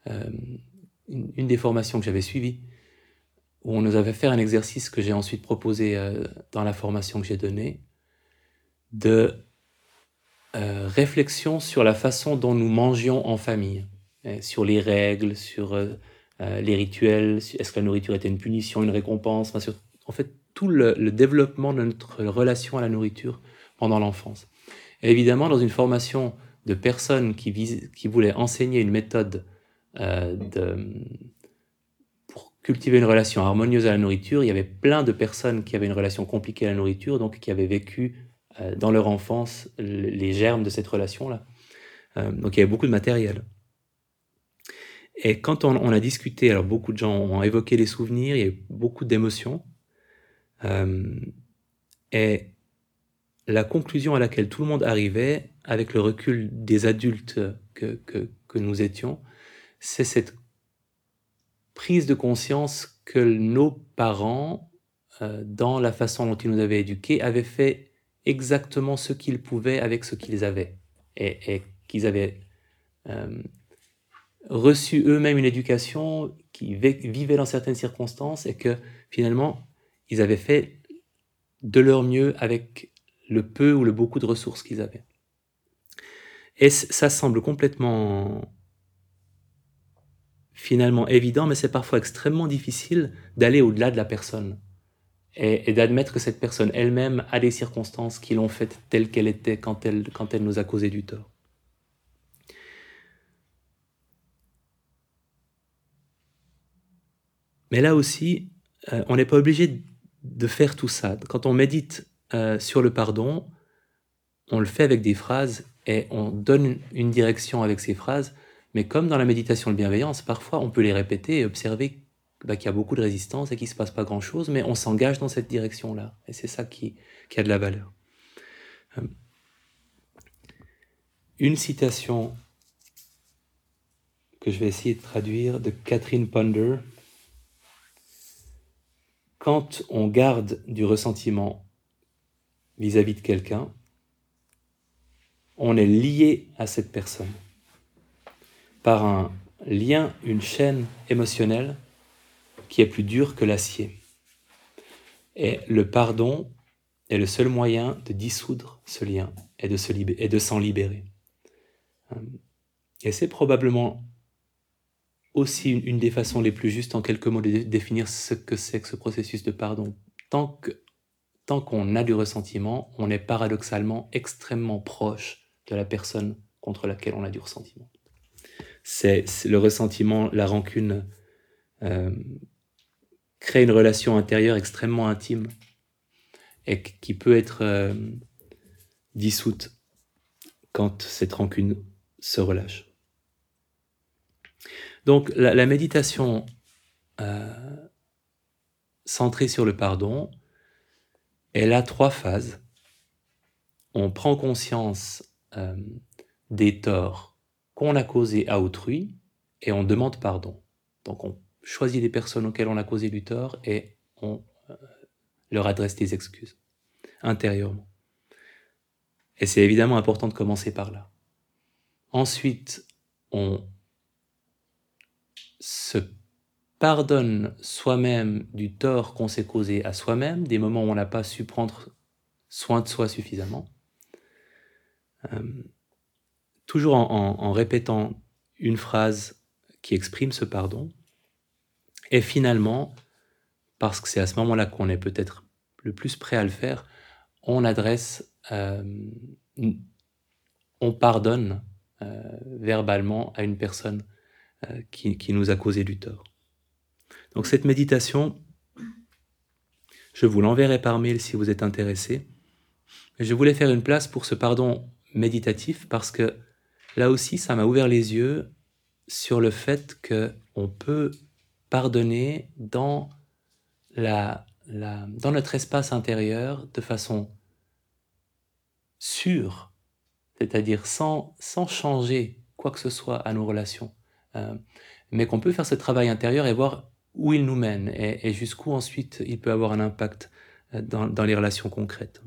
euh, une, des formations que j'avais suivies, où on nous avait fait un exercice que j'ai ensuite proposé euh, dans la formation que j'ai donnée, de euh, réflexion sur la façon dont nous mangions en famille, hein, sur les règles, sur les rituels, est-ce que la nourriture était une punition, une récompense, en fait tout le, développement de notre relation à la nourriture pendant l'enfance. Évidemment, dans une formation de personnes qui, vis, voulaient enseigner une méthode euh, pour cultiver une relation harmonieuse à la nourriture, il y avait plein de personnes qui avaient une relation compliquée à la nourriture, donc qui avaient vécu euh, dans leur enfance les germes de cette relation-là. Euh, donc il y avait beaucoup de matériel. Et quand on, a discuté, alors beaucoup de gens ont évoqué les souvenirs, il y a beaucoup d'émotions. Euh, et la conclusion à laquelle tout le monde arrivait, avec le recul des adultes que, que, nous étions, c'est cette prise de conscience que nos parents, euh, dans la façon dont ils nous avaient éduqués, avaient fait exactement ce qu'ils pouvaient avec ce qu'ils avaient. Et, et qu'ils avaient euh, reçu eux-mêmes une éducation, qui vivaient dans certaines circonstances et que finalement, ils avaient fait de leur mieux avec le peu ou le beaucoup de ressources qu'ils avaient. Et ça semble complètement finalement évident, mais c'est parfois extrêmement difficile d'aller au-delà de la personne et, et d'admettre que cette personne elle-même a des circonstances qui l'ont faite telle qu'elle était quand elle, quand elle nous a causé du tort. Mais là aussi, euh, on n'est pas obligé de faire tout ça. Quand on médite euh, sur le pardon, on le fait avec des phrases et on donne une direction avec ces phrases, mais comme dans la méditation de bienveillance, parfois on peut les répéter et observer bah, qu'il y a beaucoup de résistance et qu'il ne se passe pas grand-chose, mais on s'engage dans cette direction-là. Et c'est ça qui, qui, a de la valeur. Euh, une citation que je vais essayer de traduire de Catherine Ponder. Quand on garde du ressentiment vis-à-vis -vis de quelqu'un, on est lié à cette personne par un lien, une chaîne émotionnelle qui est plus dur que l'acier. Et le pardon est le seul moyen de dissoudre ce lien et de, s'en libérer. Euh, et c'est probablement aussi une, des façons les plus justes en quelques mots de définir ce que c'est que ce processus de pardon. Tant que tant qu'on a du ressentiment, on est paradoxalement extrêmement proche de la personne contre laquelle on a du ressentiment. C'est le ressentiment, la rancune euh, crée une relation intérieure extrêmement intime et qui peut être euh, dissoute quand cette rancune se relâche. Donc la, méditation euh, centrée sur le pardon, elle a trois phases. On prend conscience euh, des torts qu'on a causés à autrui et on demande pardon. Donc on choisit des personnes auxquelles on a causé du tort et on euh, leur adresse des excuses intérieurement. Et c'est évidemment important de commencer par là. Ensuite, on se pardonne soi-même du tort qu'on s'est causé à soi-même, des moments où on n'a pas su prendre soin de soi suffisamment. Euh, toujours en, répétant une phrase qui exprime ce pardon, et finalement, parce que c'est à ce moment-là qu'on est peut-être le plus prêt à le faire, on adresse, euh, on pardonne euh, verbalement à une personne qui, qui, nous a causé du tort. Donc cette méditation, je vous l'enverrai par mail si vous êtes intéressé. Je voulais faire une place pour ce pardon méditatif parce que là aussi, ça m'a ouvert les yeux sur le fait que on peut pardonner dans, la, la, dans notre espace intérieur de façon sûre, c'est-à-dire sans, sans changer quoi que ce soit à nos relations euh, mais qu'on peut faire ce travail intérieur et voir où il nous mène et, jusqu'où ensuite il peut avoir un impact euh, dans, dans les relations concrètes.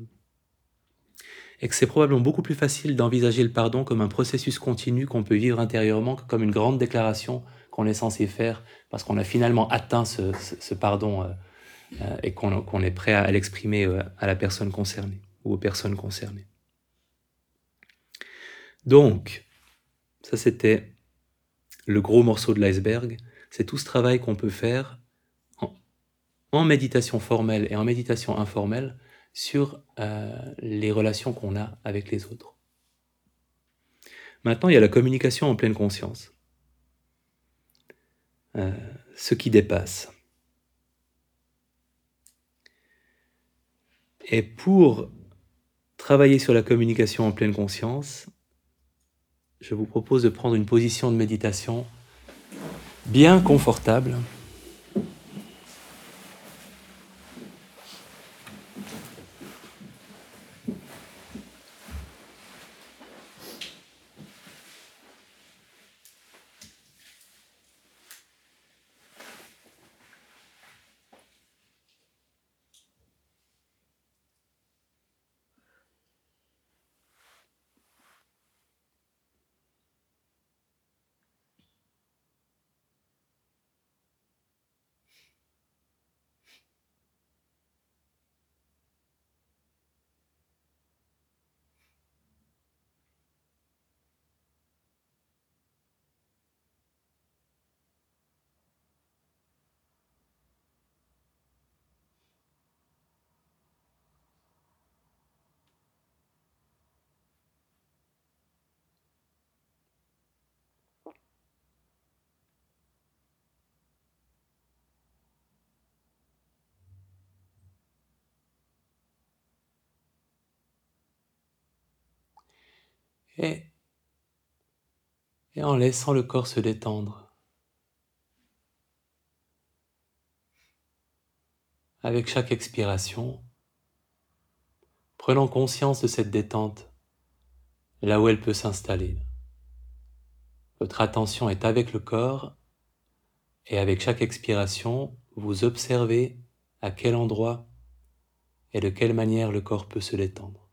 Et que c'est probablement beaucoup plus facile d'envisager le pardon comme un processus continu qu'on peut vivre intérieurement que comme une grande déclaration qu'on est censé faire parce qu'on a finalement atteint ce, pardon euh, euh, et qu'on est prêt à, l'exprimer euh, à la personne concernée ou aux personnes concernées. Donc, ça c'était le gros morceau de l'iceberg, c'est tout ce travail qu'on peut faire en, méditation formelle et en méditation informelle sur les relations qu'on a avec les autres. Maintenant, il y a la communication en pleine conscience. Euh, ce qui dépasse. Et pour travailler sur la communication en pleine conscience, je vous propose de prendre une position de méditation bien confortable. Et, en laissant le corps se détendre. Avec chaque expiration, prenant conscience de cette détente, là où elle peut s'installer. Votre attention est avec le corps et avec chaque expiration, vous observez à quel endroit et de quelle manière le corps peut se détendre.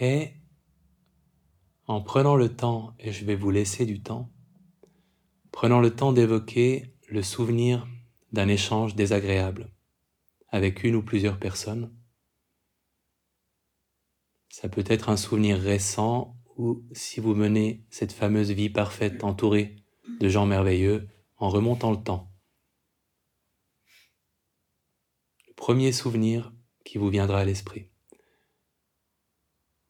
Et en prenant le temps, et je vais vous laisser du temps, prenant le temps d'évoquer le souvenir d'un échange désagréable avec une ou plusieurs personnes. Ça peut être un souvenir récent ou si vous menez cette fameuse vie parfaite entourée de gens merveilleux en remontant le temps. Le premier souvenir qui vous viendra à l'esprit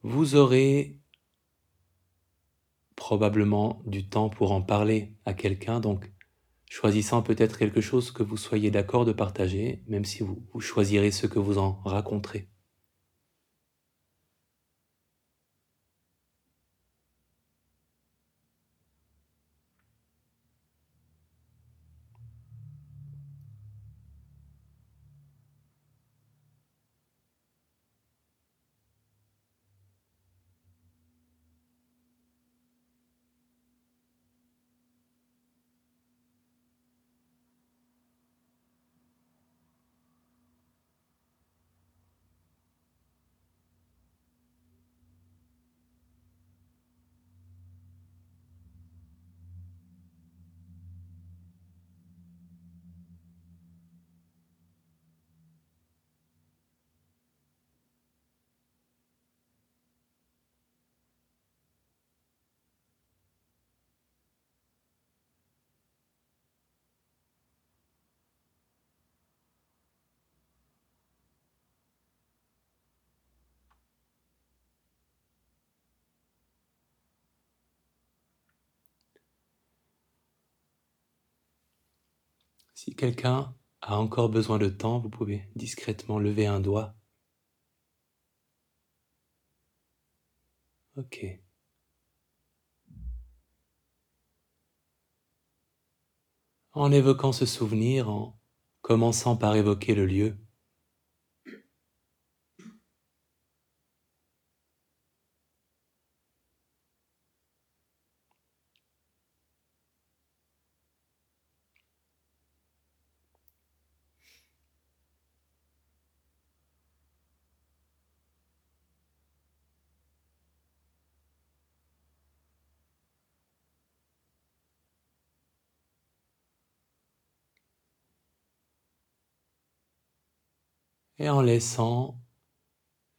vous aurez probablement du temps pour en parler à quelqu'un, donc choisissant peut-être quelque chose que vous soyez d'accord de partager, même si vous, choisirez ce que vous en raconterez. Si quelqu'un a encore besoin de temps, vous pouvez discrètement lever un doigt. Ok. En évoquant ce souvenir, en commençant par évoquer le lieu, et en laissant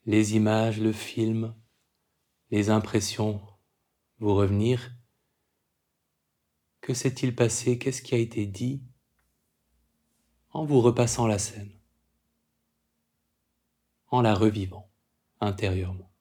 les images, le film, les impressions vous revenir. Que s'est-il passé? Qu'est-ce qui a été dit? En vous repassant la scène, en la revivant intérieurement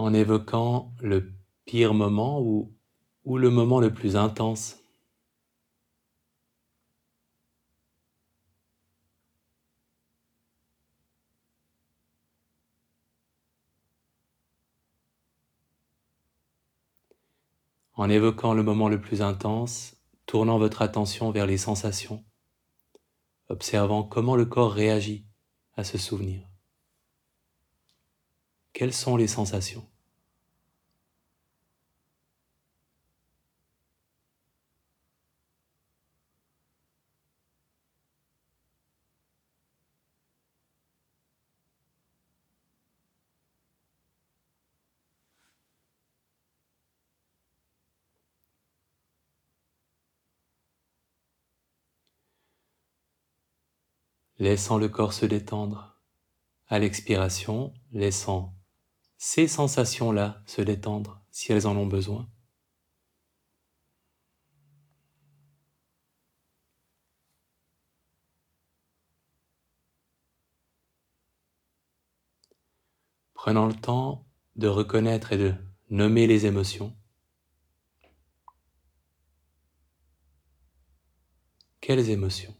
en évoquant le pire moment ou, le moment le plus intense? En évoquant le moment le plus intense, tournant votre attention vers les sensations, observant comment le corps réagit à ce souvenir. Quelles sont les sensations? Laissant le corps se détendre. À l'expiration, laissant ces sensations-là se détendre si elles en ont besoin. Prenant le temps de reconnaître et de nommer les émotions. Quelles émotions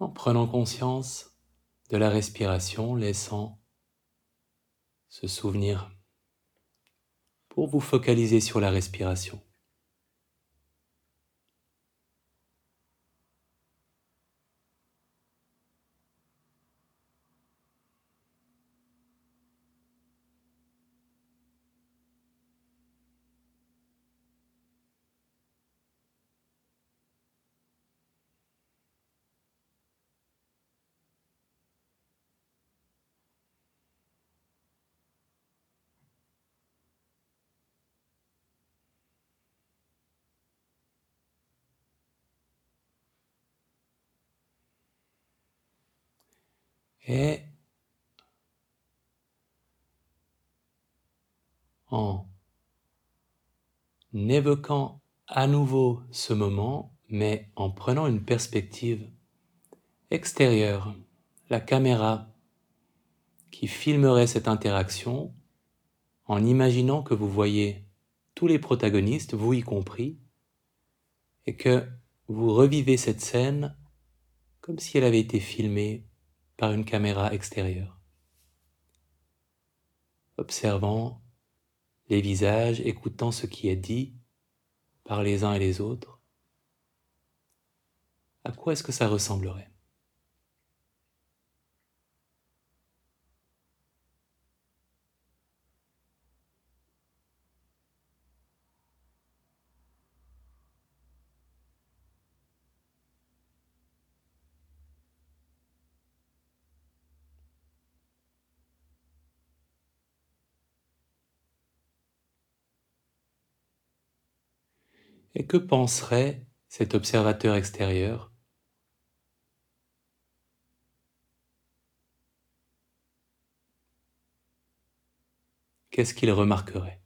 en prenant conscience de la respiration, laissant ce souvenir pour vous focaliser sur la respiration. Et en évoquant à nouveau ce moment, mais en prenant une perspective extérieure, la caméra qui filmerait cette interaction, en imaginant que vous voyez tous les protagonistes, vous y compris, et que vous revivez cette scène comme si elle avait été filmée par une caméra extérieure, observant les visages, écoutant ce qui est dit par les uns et les autres, à quoi est-ce que ça ressemblerait? Et que penserait cet observateur extérieur? Qu'est-ce qu'il remarquerait?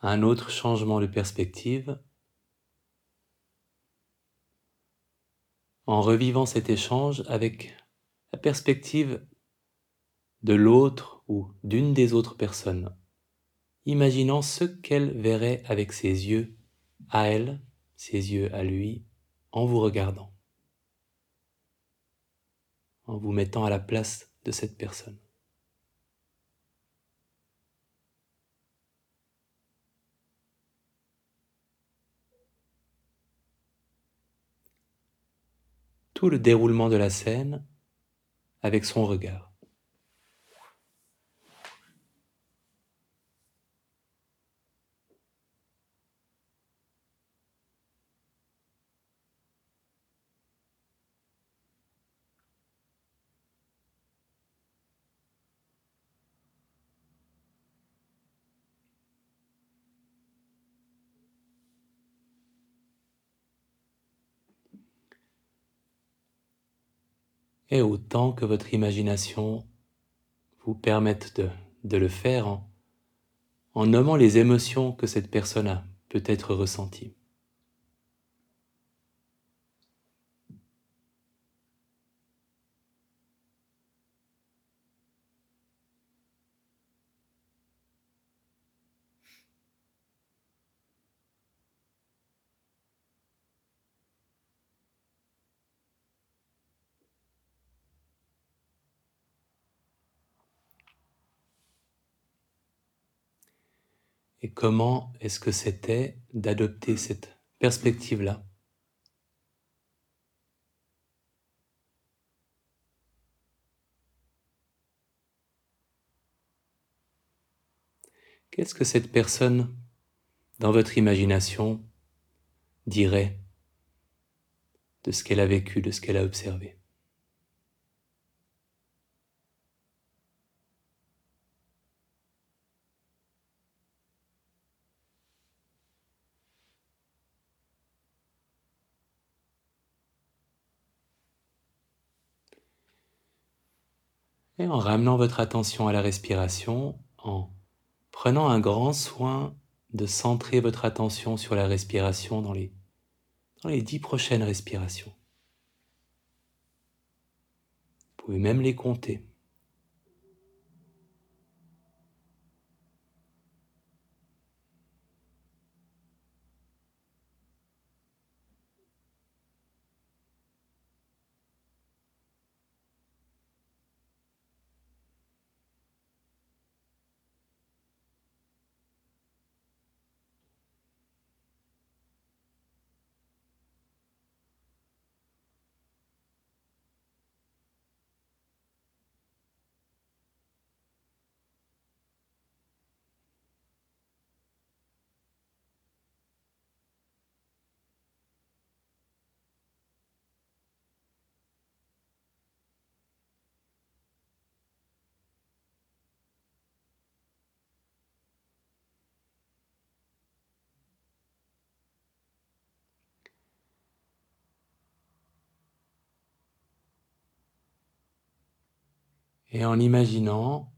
Un autre changement de perspective en revivant cet échange avec la perspective de l'autre ou d'une des autres personnes, imaginant ce qu'elle verrait avec ses yeux à elle, ses yeux à lui, en vous regardant, en vous mettant à la place de cette personne. Tout le déroulement de la scène avec son regard. Et autant que votre imagination vous permette de, le faire en, en nommant les émotions que cette personne a peut-être ressenties. et comment est-ce que c'était d'adopter cette perspective-là? Qu'est-ce que cette personne, dans votre imagination, dirait de ce qu'elle a vécu, de ce qu'elle a observé? Et en ramenant votre attention à la respiration, en prenant un grand soin de centrer votre attention sur la respiration dans les, dix prochaines respirations. Vous pouvez même les compter. Et en imaginant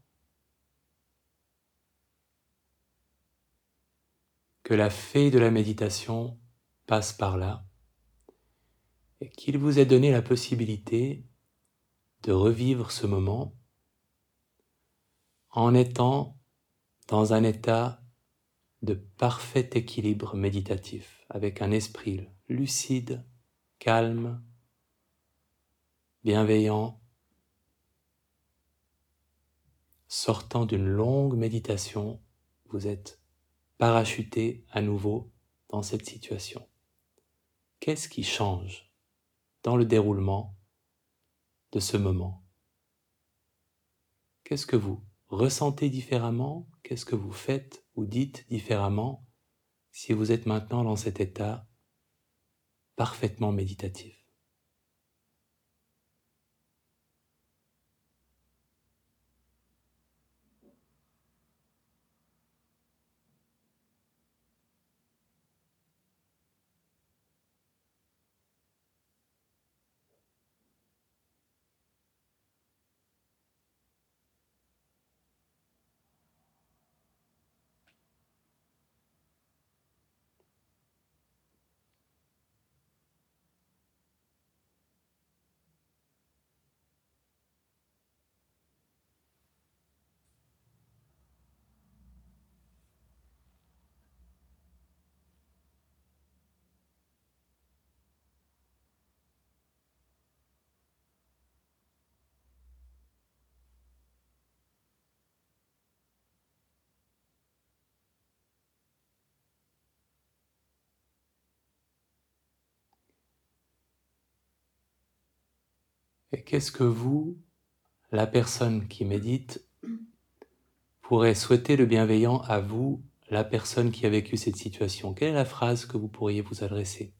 que la fée de la méditation passe par là et qu'il vous ait donné la possibilité de revivre ce moment en étant dans un état de parfait équilibre méditatif, avec un esprit lucide, calme, bienveillant, sortant d'une longue méditation, vous êtes parachuté à nouveau dans cette situation. Qu'est-ce qui change dans le déroulement de ce moment? Qu'est-ce que vous ressentez différemment? Qu'est-ce que vous faites ou dites différemment si vous êtes maintenant dans cet état parfaitement méditatif? Qu'est-ce que vous, la personne qui médite, pourrait souhaiter le bienveillant à vous, la personne qui a vécu cette situation? Quelle est la phrase que vous pourriez vous adresser?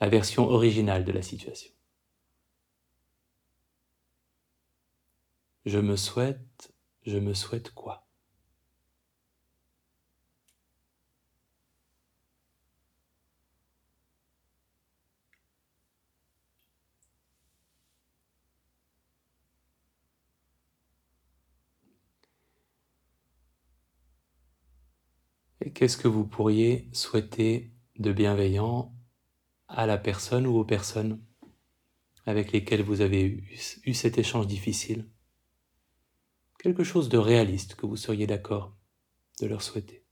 La version originale de la situation. Je me souhaite, je me souhaite quoi? Qu'est-ce que vous pourriez souhaiter de bienveillant à la personne ou aux personnes avec lesquelles vous avez eu, cet échange difficile? Quelque chose de réaliste que vous seriez d'accord de leur souhaiter?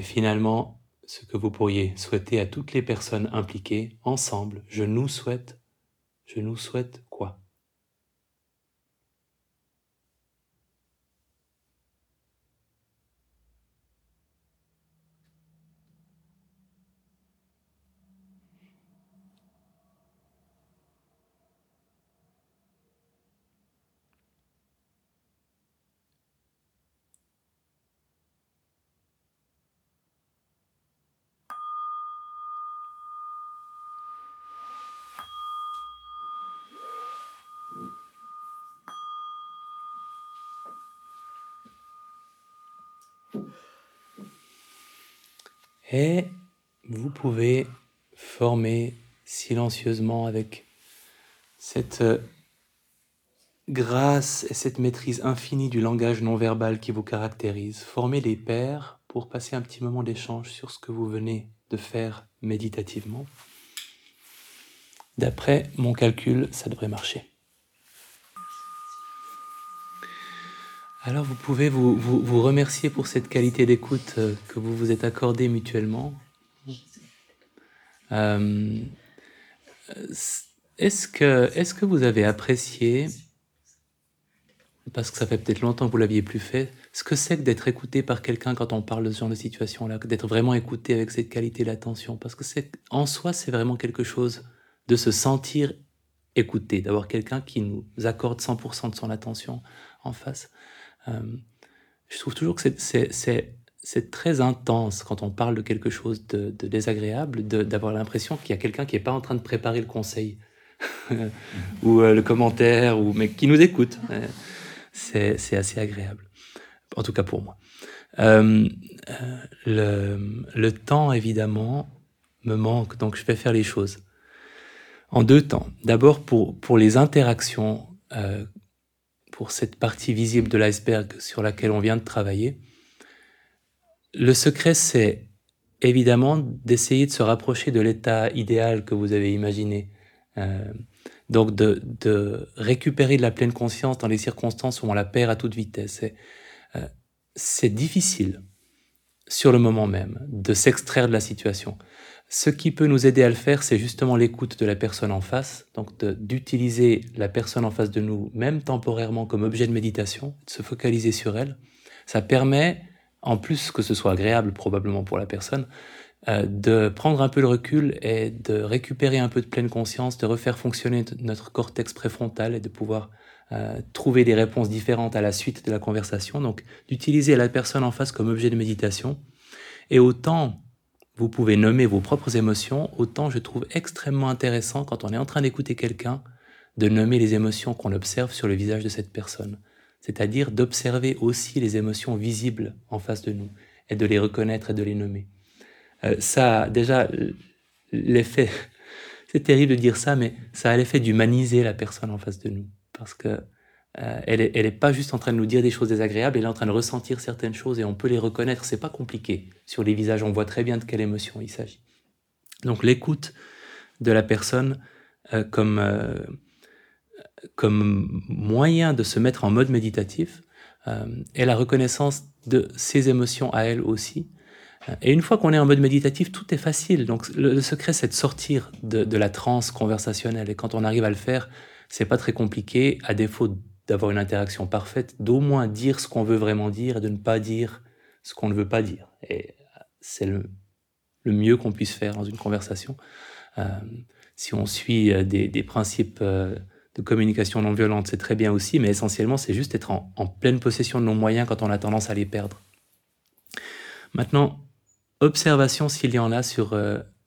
Et finalement, ce que vous pourriez souhaiter à toutes les personnes impliquées, ensemble, je nous souhaite, je nous souhaite quoi Et vous pouvez former silencieusement avec cette euh, grâce et cette maîtrise infinie du langage non verbal qui vous caractérise, former des paires pour passer un petit moment d'échange sur ce que vous venez de faire méditativement. D'après mon calcul, ça devrait marcher. Alors vous pouvez vous, vous, remercier pour cette qualité d'écoute euh, que vous vous êtes accordé mutuellement. Euh, est-ce que, est que vous avez apprécié, parce que ça fait peut-être longtemps que vous l'aviez plus fait, ce que c'est que d'être écouté par quelqu'un quand on parle de ce genre de situation-là, d'être vraiment écouté avec cette qualité d'attention? Parce que c'est en soi, c'est vraiment quelque chose de se sentir écouté, d'avoir quelqu'un qui nous accorde 100% de son attention en face. Euh, je trouve toujours que c'est très intense quand on parle de quelque chose de, désagréable, d'avoir l'impression qu'il y a quelqu'un qui n'est pas en train de préparer le conseil ou euh, le commentaire, ou, mais qui nous écoute. Euh, c'est assez agréable, en tout cas pour moi. le, temps, évidemment, me manque, donc je vais faire les choses. En deux temps. D'abord pour, les interactions, pour cette partie visible de l'iceberg sur laquelle on vient de travailler. Le secret, c'est évidemment d'essayer de se rapprocher de l'état idéal que vous avez imaginé. Euh, donc de, récupérer de la pleine conscience dans les circonstances où on la perd à toute vitesse. Euh, c'est difficile sur le moment même de s'extraire de la situation. Ce qui peut nous aider à le faire, c'est justement l'écoute de la personne en face, donc d'utiliser la personne en face de nous, même temporairement, comme objet de méditation, de se focaliser sur elle. Ça permet, en plus que ce soit agréable probablement pour la personne, euh, de prendre un peu le recul et de récupérer un peu de pleine conscience, de refaire fonctionner notre cortex préfrontal et de pouvoir euh, trouver des réponses différentes à la suite de la conversation. Donc, d'utiliser la personne en face comme objet de méditation. Et autant vous pouvez nommer vos propres émotions, autant je trouve extrêmement intéressant quand on est en train d'écouter quelqu'un de nommer les émotions qu'on observe sur le visage de cette personne. C'est-à-dire d'observer aussi les émotions visibles en face de nous et de les reconnaître et de les nommer. Euh, ça, déjà, l'effet, c'est terrible de dire ça, mais ça a l'effet d'humaniser la personne en face de nous parce que euh, elle, est, pas juste en train de nous dire des choses désagréables, elle est en train de ressentir certaines choses et on peut les reconnaître. C'est pas compliqué. Sur les visages, on voit très bien de quelle émotion il s'agit. Donc l'écoute de la personne euh, comme, euh, comme moyen de se mettre en mode méditatif et la reconnaissance de ses émotions à elle aussi. Et une fois qu'on est en mode méditatif, tout est facile. Donc le, secret, c'est de sortir de, de la transe conversationnelle. Et quand on arrive à le faire, c'est pas très compliqué, à défaut d'avoir une interaction parfaite, d'au moins dire ce qu'on veut vraiment dire et de ne pas dire ce qu'on ne veut pas dire. Et c'est le, mieux qu'on puisse faire dans une conversation. Euh, si on suit euh, des, principes euh, de communication non violente, c'est très bien aussi, mais essentiellement, c'est juste être en, pleine possession de nos moyens quand on a tendance à les perdre. Maintenant, observation s'il y en a sur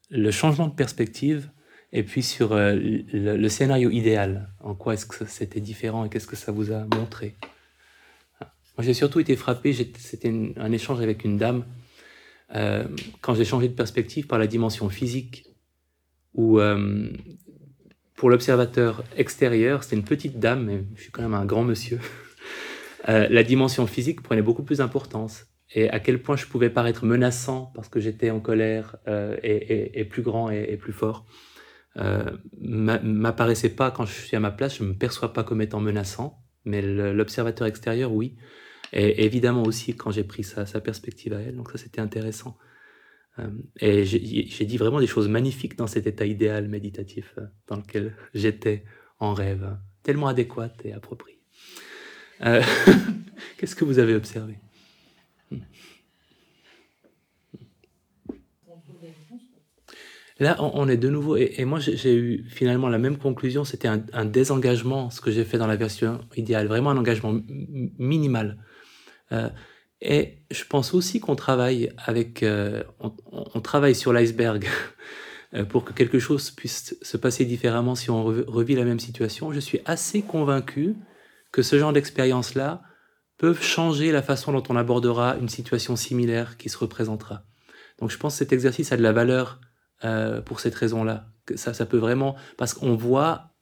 le changement de perspective et puis sur euh, le, scénario idéal, en quoi est-ce que c'était différent et qu'est-ce que ça vous a montré? Moi j'ai surtout été frappé, c'était un échange avec une dame, euh, quand j'ai changé de perspective par la dimension physique, où euh, pour l'observateur extérieur, c'était une petite dame, mais je suis quand même un grand monsieur, la dimension physique prenait beaucoup plus d'importance. Et à quel point je pouvais paraître menaçant parce que j'étais en colère et, plus grand et, plus fort euh, m'apparaissait pas quand je suis à ma place, je me perçois pas comme étant menaçant, mais l'observateur extérieur, oui. Et évidemment aussi quand j'ai pris sa, perspective à elle, donc ça c'était intéressant. Euh, et j'ai dit vraiment des choses magnifiques dans cet état idéal méditatif euh, dans lequel j'étais en rêve, tellement adéquat et approprié. Euh, Qu'est-ce que vous avez observé? Là, on est de nouveau, et, moi j'ai eu finalement la même conclusion, c'était un, désengagement, ce que j'ai fait dans la version idéale, vraiment un engagement minimal. Euh, et je pense aussi qu'on travaille avec, euh, on, travaille sur l'iceberg euh, pour que quelque chose puisse se passer différemment si on revit la même situation. Je suis assez convaincu que ce genre d'expérience-là peuvent changer la façon dont on abordera une situation similaire qui se représentera. Donc je pense que cet exercice a de la valeur euh, pour cette raison-là. Ça, peut vraiment, parce qu'on voit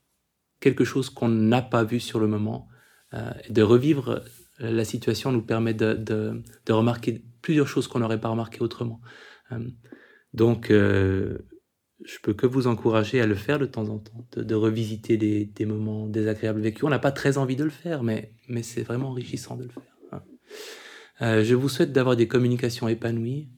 quelque chose qu'on n'a pas vu sur le moment. Euh, de revivre la situation nous permet de, de, de remarquer plusieurs choses qu'on n'aurait pas remarquées autrement. Euh, donc, je peux que vous encourager à le faire de temps en temps, de, de revisiter des, des, moments désagréables vécus. On n'a pas très envie de le faire, mais, mais c'est vraiment enrichissant de le faire. Hein. je vous souhaite d'avoir des communications épanouies.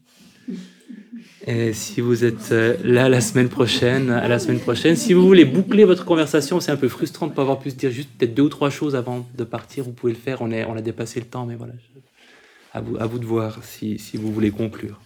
Et si vous êtes euh, là la semaine prochaine, à la semaine prochaine, si vous voulez boucler votre conversation, c'est un peu frustrant de ne pas avoir pu se dire juste peut-être deux ou trois choses avant de partir. Vous pouvez le faire. On, a dépassé le temps, mais voilà. à, vous, de voir si vous voulez conclure.